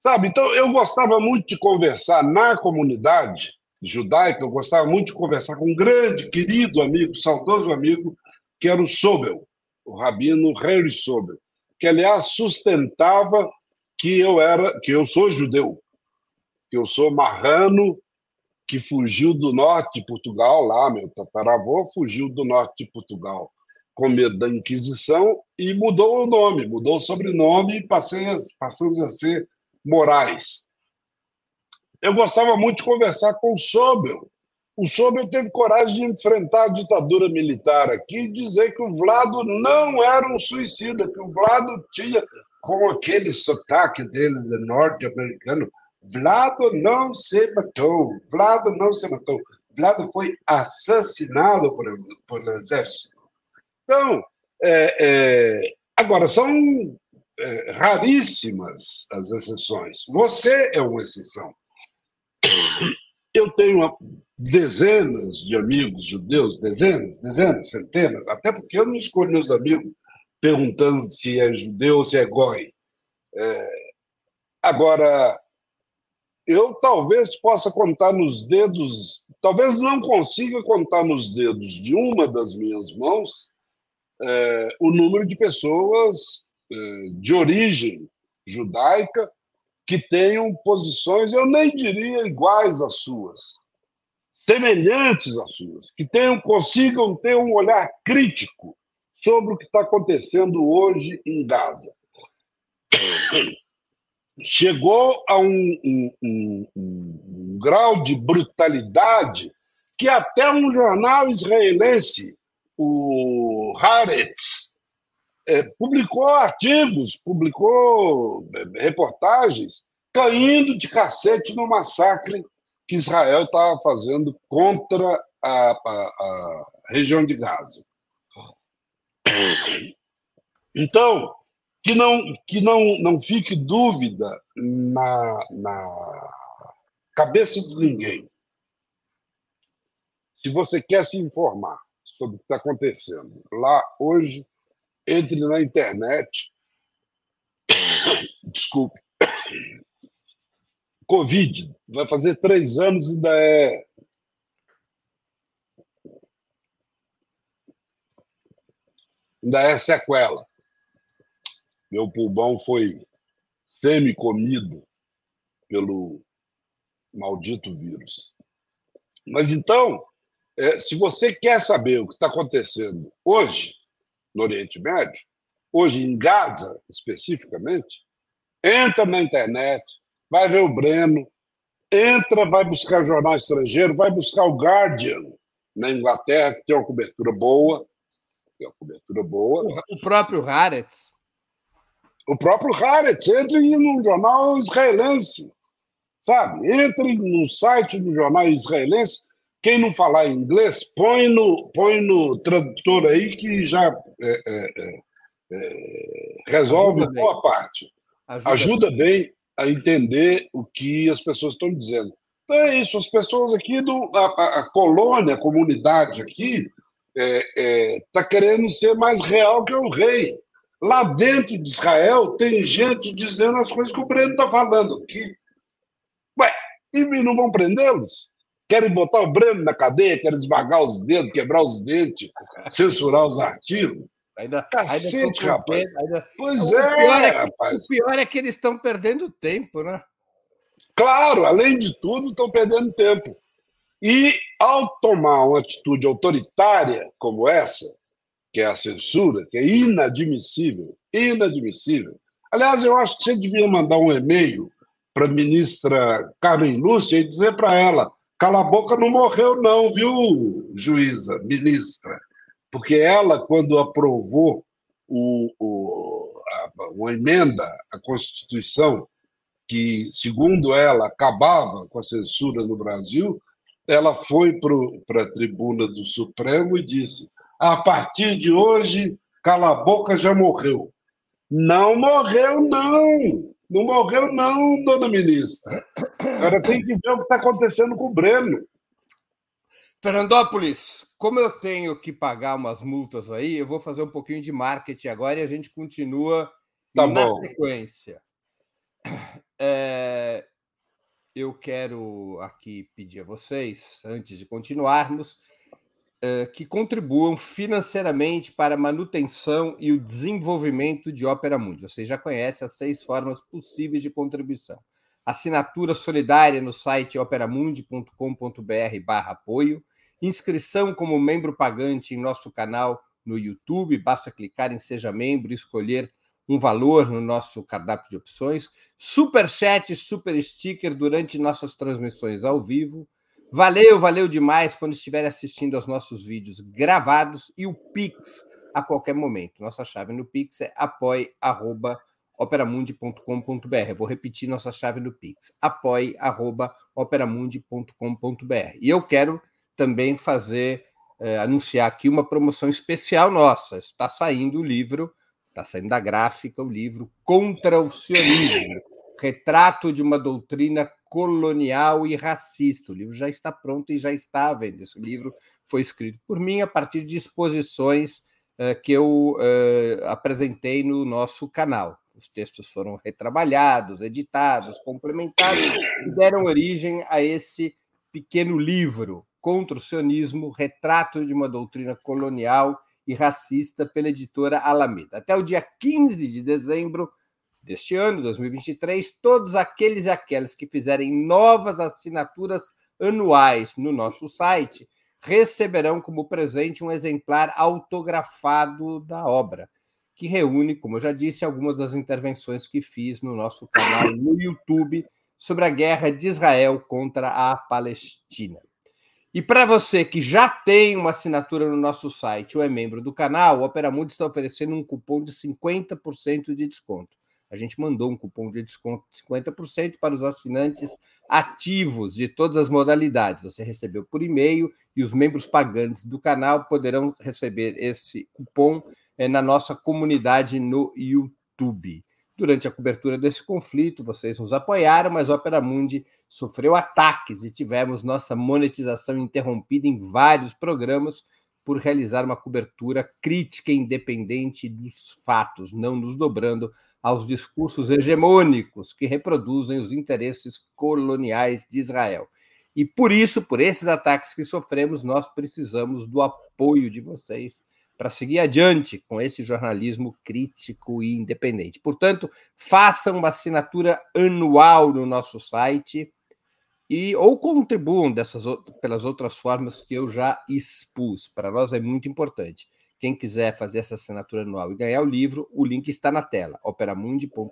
Sabe? Então, eu gostava muito de conversar na comunidade judaica, eu gostava muito de conversar com um grande, querido amigo, saudoso amigo, que era o Sobel, o rabino Henry Sobel, que, aliás, sustentava que eu era, que eu sou judeu, que eu sou marrano, que fugiu do norte de Portugal, lá, meu tataravô fugiu do norte de Portugal com medo da Inquisição e mudou o nome, mudou o sobrenome e passei a, passamos a ser Moraes. Eu gostava muito de conversar com o Sobel. O Sobel teve coragem de enfrentar a ditadura militar aqui e dizer que o Vlado não era um suicida, que o Vlado tinha, com aquele sotaque dele de norte-americano, Vlado não se matou, Vlado não se matou, Vlado foi assassinado por, por exército. Então, é, é, agora, são é, raríssimas as exceções. Você é uma exceção. Eu tenho dezenas de amigos judeus, dezenas, dezenas, centenas, até porque eu não escolho meus amigos perguntando se é judeu ou se é goi. É, agora, eu talvez possa contar nos dedos, talvez não consiga contar nos dedos de uma das minhas mãos é, o número de pessoas é, de origem judaica que tenham posições, eu nem diria iguais às suas, semelhantes às suas, que tenham, consigam ter um olhar crítico sobre o que está acontecendo hoje em Gaza. Chegou a um, um, um, um grau de brutalidade que até um jornal israelense, o Haaretz, é, publicou artigos, publicou é, reportagens caindo de cacete no massacre que Israel estava fazendo contra a, a, a, região de Gaza. Então, que não, que não, não fique dúvida na, na cabeça de ninguém. Se você quer se informar sobre o que está acontecendo lá hoje, entre na internet. Desculpe. Covid, vai fazer três anos e ainda é. Ainda é sequela. Meu pulmão foi semi-comido pelo maldito vírus. Mas então, é, se você quer saber o que está acontecendo hoje, no Oriente Médio, hoje em Gaza especificamente, entra na internet, vai ver o Breno, entra, vai buscar jornal estrangeiro, vai buscar o Guardian na Inglaterra, que tem uma cobertura boa, tem uma cobertura boa. O próprio Haaretz. O próprio Haaretz, entre num jornal israelense, sabe? Entre no site do jornal israelense, quem não falar inglês, põe no, põe no tradutor aí que já é, é, é, é resolve Ajuda boa bem. parte. Ajuda, Ajuda bem. bem a entender o que as pessoas estão dizendo. Então é isso, as pessoas aqui, do, a, a colônia, a comunidade aqui, está é, é, querendo ser mais real que o rei. Lá dentro de Israel tem gente dizendo as coisas que o Breno está falando aqui. Ué, e não vão prendê-los? Querem botar o Breno na cadeia, querem esmagar os dedos, quebrar os dentes, censurar os artigos. Ainda, Cacete, ainda rapaz. Ainda... Pois o é, é rapaz. O pior é que eles estão perdendo tempo, né? Claro, além de tudo, estão perdendo tempo. E ao tomar uma atitude autoritária como essa, que é a censura, que é inadmissível, inadmissível. Aliás, eu acho que você devia mandar um e-mail para a ministra Carmen Lúcia e dizer para ela Cala a boca não morreu, não, viu, juíza, ministra? Porque ela, quando aprovou o, o, a, uma emenda à Constituição, que, segundo ela, acabava com a censura no Brasil, ela foi para a tribuna do Supremo e disse: a partir de hoje, Cala a boca, já morreu. Não morreu, não. Não morreu, não, dona ministra. Agora tem que ver o que está acontecendo com o Breno. Fernandópolis, como eu tenho que pagar umas multas aí, eu vou fazer um pouquinho de marketing agora e a gente continua tá na bom. sequência. É, eu quero aqui pedir a vocês, antes de continuarmos, é, que contribuam financeiramente para a manutenção e o desenvolvimento de Ópera Mundi. Vocês já conhecem as seis formas possíveis de contribuição. Assinatura solidária no site operamundi.com.br barra apoio, inscrição como membro pagante em nosso canal no YouTube, basta clicar em Seja Membro e escolher um valor no nosso cardápio de opções, super chat, super sticker durante nossas transmissões ao vivo. Valeu, valeu demais quando estiver assistindo aos nossos vídeos gravados e o Pix a qualquer momento. Nossa chave no Pix é apoie@operamundi.com.br. Vou repetir nossa chave no Pix: apoie@operamundi.com.br. E eu quero também fazer eh, anunciar aqui uma promoção especial nossa. Está saindo o livro Está saindo da gráfica o livro Contra o Sionismo Retrato de uma Doutrina Colonial e Racista. O livro já está pronto e já está à venda. Esse livro foi escrito por mim a partir de exposições uh, que eu uh, apresentei no nosso canal. Os textos foram retrabalhados, editados, complementados e deram origem a esse pequeno livro contra o sionismo, retrato de uma doutrina colonial e racista pela editora Alameda. Até o dia 15 de dezembro deste ano, 2023, todos aqueles e aquelas que fizerem novas assinaturas anuais no nosso site receberão como presente um exemplar autografado da obra, que reúne, como eu já disse, algumas das intervenções que fiz no nosso canal no YouTube sobre a guerra de Israel contra a Palestina. E para você que já tem uma assinatura no nosso site ou é membro do canal, o Opera Mundi está oferecendo um cupom de 50% de desconto. A gente mandou um cupom de desconto de 50% para os assinantes ativos de todas as modalidades. Você recebeu por e-mail e os membros pagantes do canal poderão receber esse cupom é, na nossa comunidade no YouTube. Durante a cobertura desse conflito, vocês nos apoiaram, mas Opera Mundi sofreu ataques e tivemos nossa monetização interrompida em vários programas por realizar uma cobertura crítica independente dos fatos, não nos dobrando aos discursos hegemônicos que reproduzem os interesses coloniais de Israel. E por isso, por esses ataques que sofremos, nós precisamos do apoio de vocês para seguir adiante com esse jornalismo crítico e independente. Portanto, façam uma assinatura anual no nosso site e ou contribuam dessas pelas outras formas que eu já expus. Para nós é muito importante. Quem quiser fazer essa assinatura anual e ganhar o livro, o link está na tela, operamundi.com.br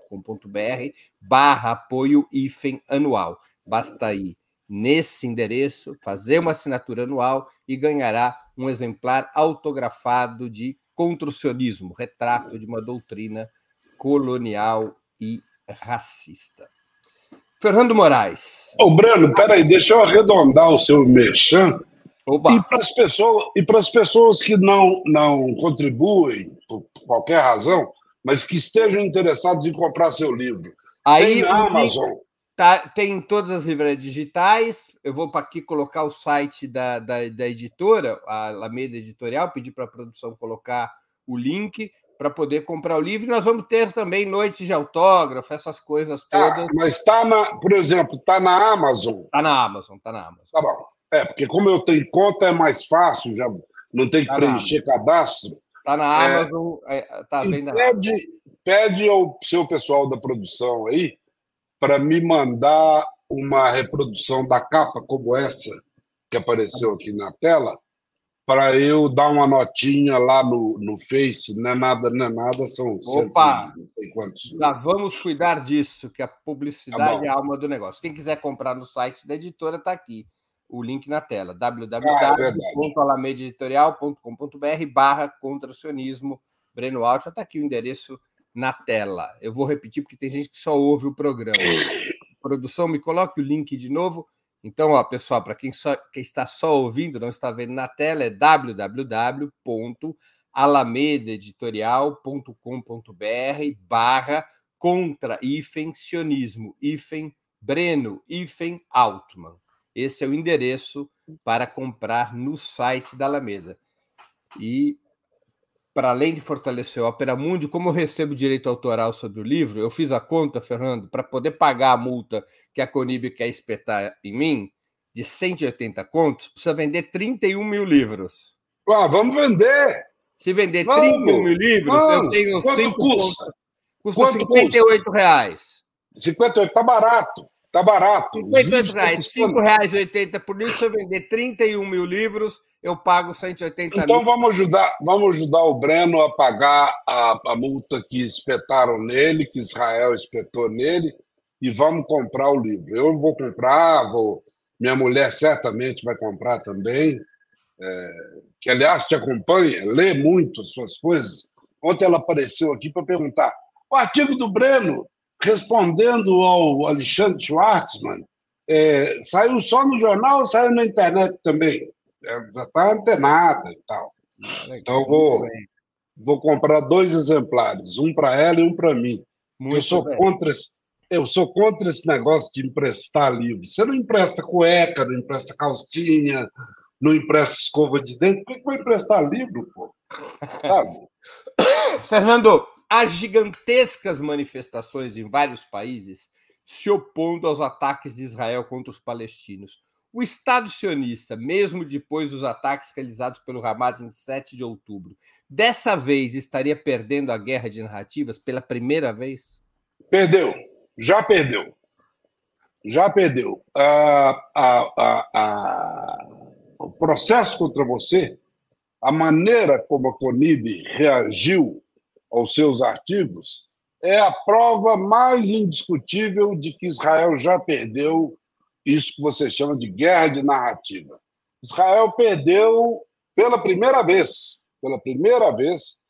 barra apoio IFEM anual. Basta ir nesse endereço, fazer uma assinatura anual e ganhará um exemplar autografado de Construcionismo, retrato de uma doutrina colonial e racista. Fernando Moraes. Ô, Breno, peraí, deixa eu arredondar o seu mexão. E para as pessoas, e para as pessoas que não, não contribuem por qualquer razão, mas que estejam interessados em comprar seu livro. Aí, tem na Amazon. Tá, tem todas as livrarias digitais. Eu vou aqui colocar o site da, da, da editora, a Alameda Editorial, pedir para a produção colocar o link para poder comprar o livro. E nós vamos ter também noites de autógrafo, essas coisas tá, todas. Ah, mas está na, por exemplo, está na Amazon. Está na Amazon, está na Amazon. Tá bom. É, porque como eu tenho conta, é mais fácil, já não tem que tá preencher cadastro. Está na é, Amazon, é, tá vendo? Pede, pede ao seu pessoal da produção aí para me mandar uma reprodução da capa como essa que apareceu aqui na tela, para eu dar uma notinha lá no, no Face, não é nada, não é nada, são Opa! Cento, não sei quantos. Já vamos cuidar disso, que a publicidade tá é a alma do negócio. Quem quiser comprar no site da editora, está aqui. O link na tela, www.alameditorial.com.br barra contracionismo. Breno Alt, está aqui o endereço na tela. Eu vou repetir porque tem gente que só ouve o programa. Produção, me coloque o link de novo. Então, ó, pessoal, para quem, só, quem está só ouvindo, não está vendo na tela, é www.alameditorial.com.br alamedaeditorial.com.br barra contra hífen sionismo, Breno, hífen Altman. Esse é o endereço para comprar no site da Alameda. E para além de fortalecer o Opera Mundi, como eu recebo direito autoral sobre o livro, eu fiz a conta, Fernando, para poder pagar a multa que a Conib quer espetar em mim, de 180 contos, precisa vender 31 mil livros. Ah, vamos vender! Se vender vamos, 31 mil livros, vamos. eu tenho Quanto 5 custa? Contos, custa Quanto 58 custa? reais. 58, tá barato. Tá barato. 58 reais, 5 reais 80 por livro. Se eu vender 31 mil livros, eu pago 180 então, mil. Então vamos ajudar, vamos ajudar o Breno a pagar a, a multa que espetaram nele, que Israel espetou nele, e vamos comprar o livro. Eu vou comprar, vou, minha mulher certamente vai comprar também, é, que aliás te acompanha, lê muito as suas coisas. Ontem ela apareceu aqui para perguntar: o artigo do Breno respondendo ao Alexandre Schwartzman, é, saiu só no jornal ou saiu na internet também? É, já está antenada e tal. Então, vou, vou comprar dois exemplares, um para ela e um para mim. Muito eu sou bem. contra esse, eu sou contra esse negócio de emprestar livro. Você não empresta cueca, não empresta calcinha, não empresta escova de dente. Por que, que vai emprestar livro, pô? Fernando, há gigantescas manifestações em vários países se opondo aos ataques de Israel contra os palestinos. O Estado sionista, mesmo depois dos ataques realizados pelo Hamas em 7 de outubro, dessa vez estaria perdendo a guerra de narrativas pela primeira vez? Perdeu, já perdeu. Já perdeu. Ah, ah, ah, o processo contra você, a maneira como a Conib reagiu aos seus artigos, é a prova mais indiscutível de que Israel já perdeu isso que você chama de guerra de narrativa. Israel perdeu pela primeira vez, pela primeira vez,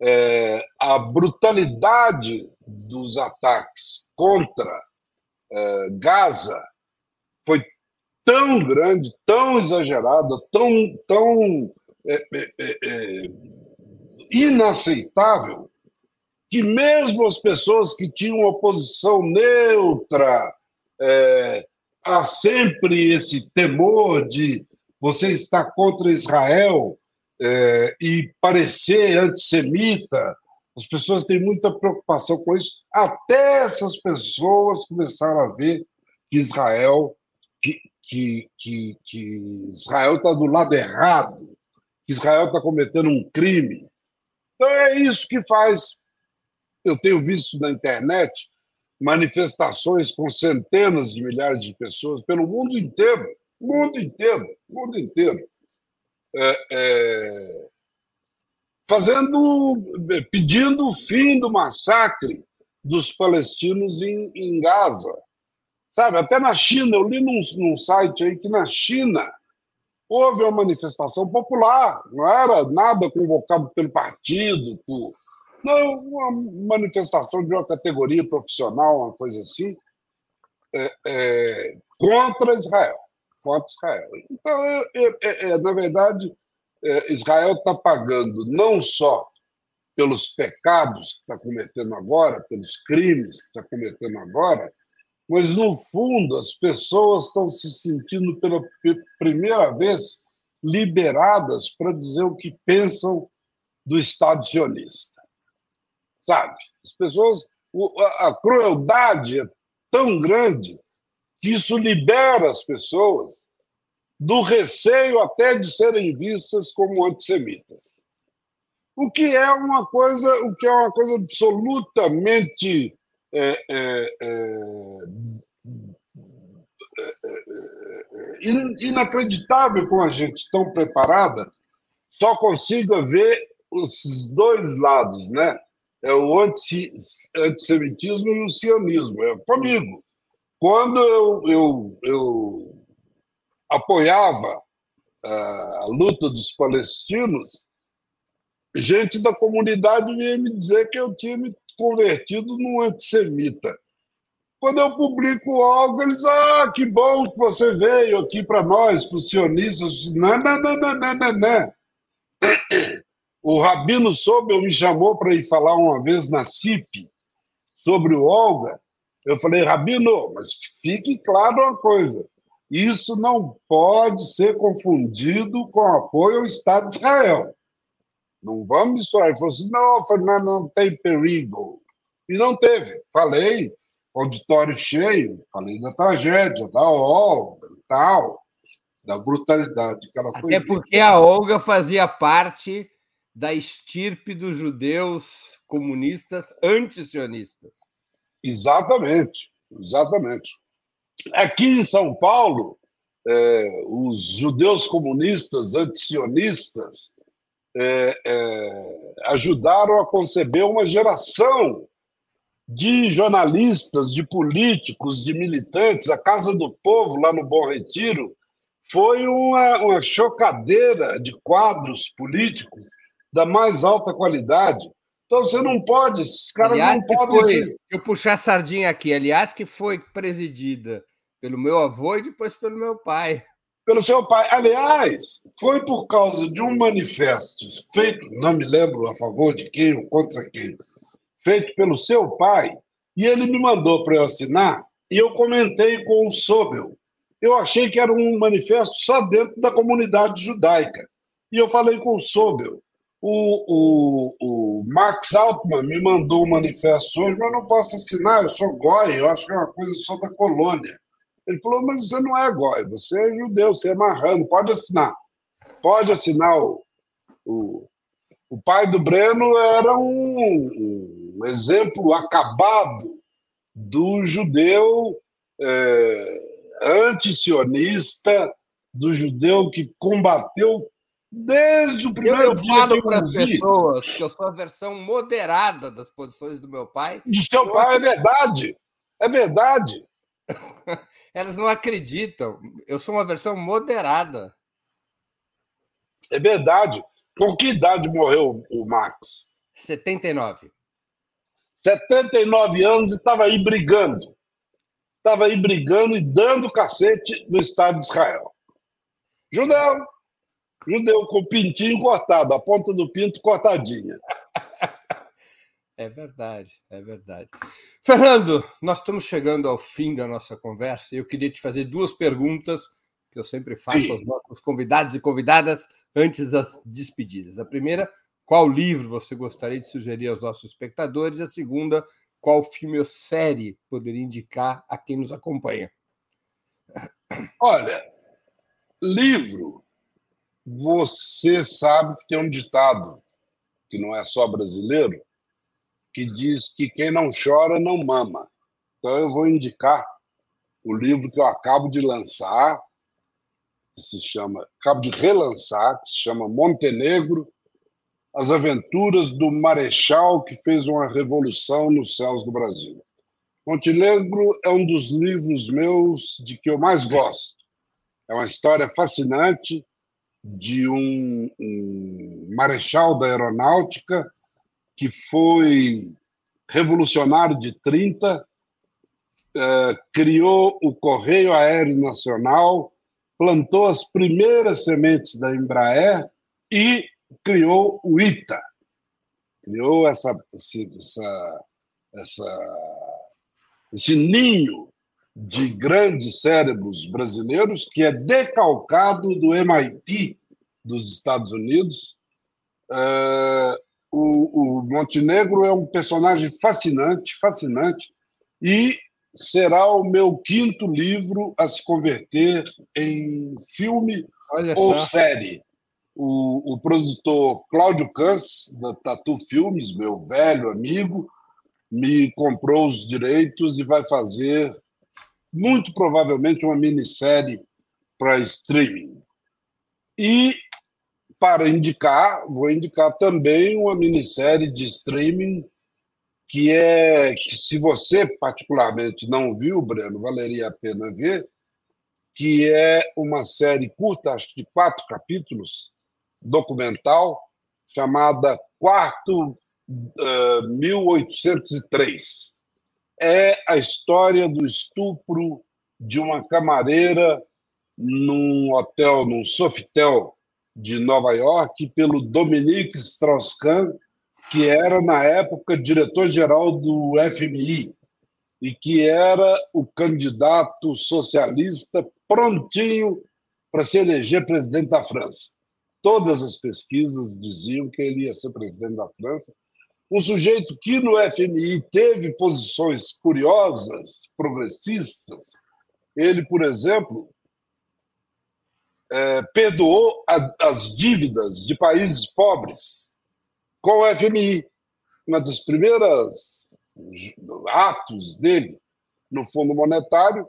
é, a brutalidade dos ataques contra é, Gaza foi tão grande, tão exagerada, tão, tão é, é, é, é inaceitável que mesmo as pessoas que tinham uma posição neutra, é, há sempre esse temor de você estar contra Israel é, e parecer antissemita. As pessoas têm muita preocupação com isso. Até essas pessoas começaram a ver que Israel que, que, que, que Israel está do lado errado, que Israel está cometendo um crime. Então é isso que faz. Eu tenho visto na internet manifestações com centenas de milhares de pessoas pelo mundo inteiro, mundo inteiro, mundo inteiro, é, é, fazendo, pedindo o fim do massacre dos palestinos em, em Gaza. Sabe, até na China, eu li num, num site aí que na China houve uma manifestação popular, não era nada convocado pelo partido, por, não, uma manifestação de uma categoria profissional, uma coisa assim, é, é, contra Israel. Contra Israel. Então, é, é, é, é na verdade, Israel está pagando não só pelos pecados que está cometendo agora, pelos crimes que está cometendo agora, mas, no fundo, as pessoas estão se sentindo pela primeira vez liberadas para dizer o que pensam do Estado sionista. Sabe? As pessoas. A crueldade é tão grande que isso libera as pessoas do receio até de serem vistas como antissemitas. O que é uma coisa, o que é uma coisa absolutamente é, é, é, inacreditável com a gente tão preparada só consiga ver os dois lados, né? É o anti, antissemitismo e o sionismo. É comigo. Quando eu, eu, eu apoiava a luta dos palestinos, gente da comunidade vinha me dizer que eu tinha me convertido num antissemita. Quando eu publico algo, eles ah, que bom que você veio aqui para nós, para os sionistas. Não, não, não, não, não, não, não. O Rabino Sobel me chamou para ir falar uma vez na CIP sobre o Olga. Eu falei, Rabino, mas fique claro uma coisa: isso não pode ser confundido com apoio ao Estado de Israel. Não vamos misturar. Ele falou assim: não, Fernando, não tem perigo. E não teve. Falei, auditório cheio, falei da tragédia, da Olga e tal, da brutalidade que ela foi. Até porque a Olga fazia parte da estirpe dos judeus comunistas antisionistas. Exatamente, exatamente. Aqui em São Paulo, é, os judeus comunistas antisionistas é, é, ajudaram a conceber uma geração de jornalistas, de políticos, de militantes. A Casa do Povo, lá no Bom Retiro, foi uma, uma chocadeira de quadros políticos da mais alta qualidade. Então você não pode, esses caras aliás, não podem. Foi, ser... Eu puxar a sardinha aqui, aliás, que foi presidida pelo meu avô e depois pelo meu pai. Pelo seu pai. Aliás, foi por causa de um manifesto feito, não me lembro a favor de quem ou contra quem, feito pelo seu pai, e ele me mandou para eu assinar, e eu comentei com o Sobel. Eu achei que era um manifesto só dentro da comunidade judaica. E eu falei com o Sobel. O, o, o Max Altman me mandou um manifesto hoje, mas eu não posso assinar, eu sou goi, eu acho que é uma coisa só da colônia. Ele falou, mas você não é goi, você é judeu, você é marrano, pode assinar. Pode assinar o, o, o pai do Breno era um, um exemplo acabado do judeu é, antisionista, do judeu que combateu Desde o primeiro eu, eu dia. Eu falo para as pessoas que eu sou a versão moderada das posições do meu pai. Do seu pai, é verdade. É verdade. Elas não acreditam. Eu sou uma versão moderada. É verdade. Com que idade morreu o Max? 79. 79 anos e estava aí brigando. Estava aí brigando e dando cacete no Estado de Israel. Judeu, Judeu com o pintinho cortado, a ponta do pinto cortadinha. É verdade, é verdade. Fernando, nós estamos chegando ao fim da nossa conversa e eu queria te fazer duas perguntas que eu sempre faço Sim. aos nossos convidados e convidadas antes das despedidas. A primeira, qual livro você gostaria de sugerir aos nossos espectadores? A segunda, qual filme ou série poderia indicar a quem nos acompanha? Olha, livro você sabe que tem um ditado, que não é só brasileiro, que diz que quem não chora não mama. Então eu vou indicar o livro que eu acabo de lançar, que se chama, acabo de relançar, que se chama Montenegro, as aventuras do marechal que fez uma revolução nos céus do Brasil. Montenegro é um dos livros meus de que eu mais gosto. É uma história fascinante de um, um marechal da aeronáutica que foi revolucionário de 30, eh, criou o Correio Aéreo Nacional, plantou as primeiras sementes da Embraer e criou o ITA. Criou essa, essa, essa, esse ninho de grandes cérebros brasileiros, que é decalcado do MIT dos Estados Unidos. Uh, o, o, Montenegro é um personagem fascinante, fascinante, e será o meu quinto livro a se converter em filme Olha ou só. série. O, o produtor Cláudio Cans, da Tatu Filmes, meu velho amigo, me comprou os direitos e vai fazer muito provavelmente uma minissérie para streaming. E, para indicar, vou indicar também uma minissérie de streaming que é que se você particularmente não viu, Breno, valeria a pena ver, que é uma série curta, acho que de quatro capítulos, documental, chamada Quarto uh, 1803 é a história do estupro de uma camareira num hotel, num Sofitel, de Nova York pelo Dominique Strauss-Kahn, que era, na época, diretor-geral do FMI e que era o candidato socialista prontinho para se eleger presidente da França. Todas as pesquisas diziam que ele ia ser presidente da França. Um sujeito que no FMI teve posições curiosas, progressistas. Ele, por exemplo, é, perdoou a, as dívidas de países pobres com o FMI. Uma das primeiras atos dele no Fundo Monetário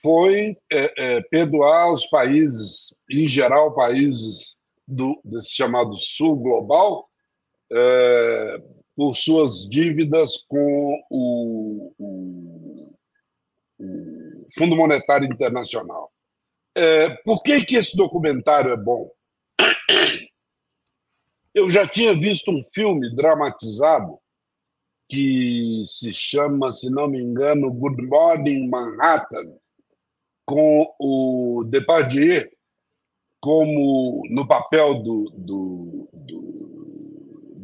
foi é, é, perdoar os países, em geral, países do desse chamado Sul Global, é, por suas dívidas com o, o, o Fundo Monetário Internacional. É, por que, que esse documentário é bom? Eu já tinha visto um filme dramatizado que se chama, se não me engano, Good Morning Manhattan, com o Depardieu como no papel do, do, do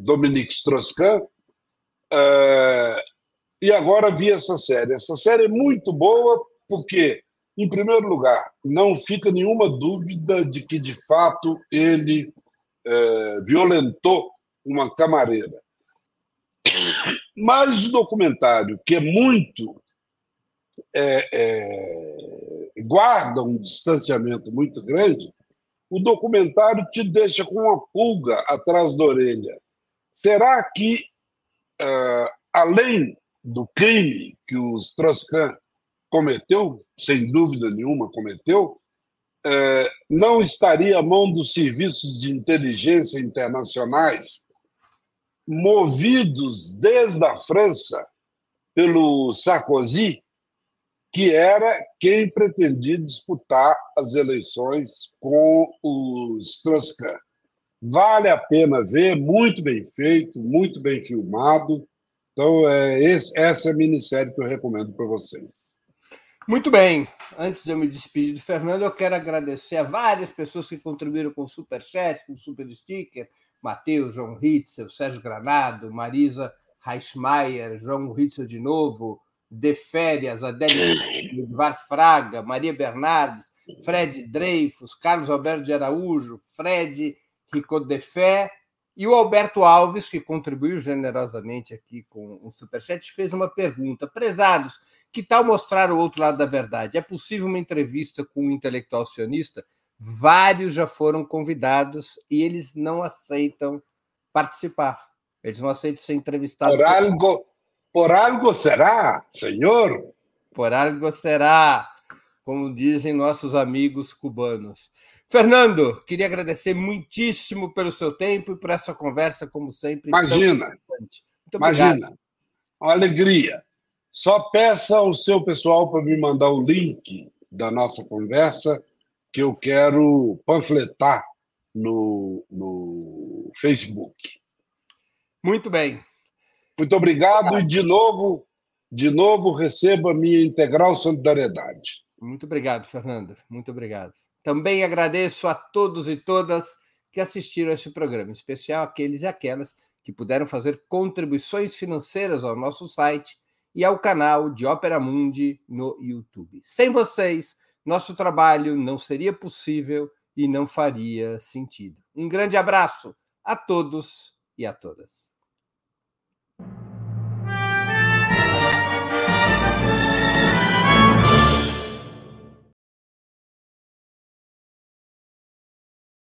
Dominique Strauss-Kahn. Uh, e agora vi essa série. Essa série é muito boa porque em primeiro lugar, não fica nenhuma dúvida de que, de fato, ele é, violentou uma camareira. Mas o documentário, que é muito. É, é, guarda um distanciamento muito grande, o documentário te deixa com uma pulga atrás da orelha. Será que, uh, além do crime que o Strauss-Kahn cometeu, sem dúvida nenhuma cometeu, é, não estaria à mão dos serviços de inteligência internacionais, movidos desde a França pelo Sarkozy, que era quem pretendia disputar as eleições com o Strauss-Kahn. Vale a pena ver, muito bem feito, muito bem filmado. Então, é, esse, essa é a minissérie que eu recomendo para vocês. Muito bem. Antes de eu me despedir do Fernando, eu quero agradecer a várias pessoas que contribuíram com o Superchat, com o Super Sticker. Matheus, João Ritzel, Sérgio Granado, Marisa Reichmeier, João Ritzel de novo, De Férias, Adélio Var Fraga, Maria Bernardes, Fred Dreyfus, Carlos Alberto de Araújo, Fred Ricodefé e o Alberto Alves, que contribuiu generosamente aqui com o Superchat, fez uma pergunta. Prezados, que tal mostrar o outro lado da verdade? É possível uma entrevista com um intelectual sionista? Vários já foram convidados e eles não aceitam participar. Eles não aceitam ser entrevistados. Por algo, por algo será, senhor. Por algo será, como dizem nossos amigos cubanos. Fernando, queria agradecer muitíssimo pelo seu tempo e por essa conversa, como sempre. Imagina. Imagina. Uma alegria. Só peça ao seu pessoal para me mandar o link da nossa conversa, que eu quero panfletar no, no Facebook. Muito bem. Muito obrigado e de novo, de novo receba a minha integral solidariedade. Muito obrigado, Fernando. Muito obrigado. Também agradeço a todos e todas que assistiram a este programa, em especial aqueles e aquelas que puderam fazer contribuições financeiras ao nosso site e ao canal de Ópera Mundi no YouTube. Sem vocês, nosso trabalho não seria possível e não faria sentido. Um grande abraço a todos e a todas.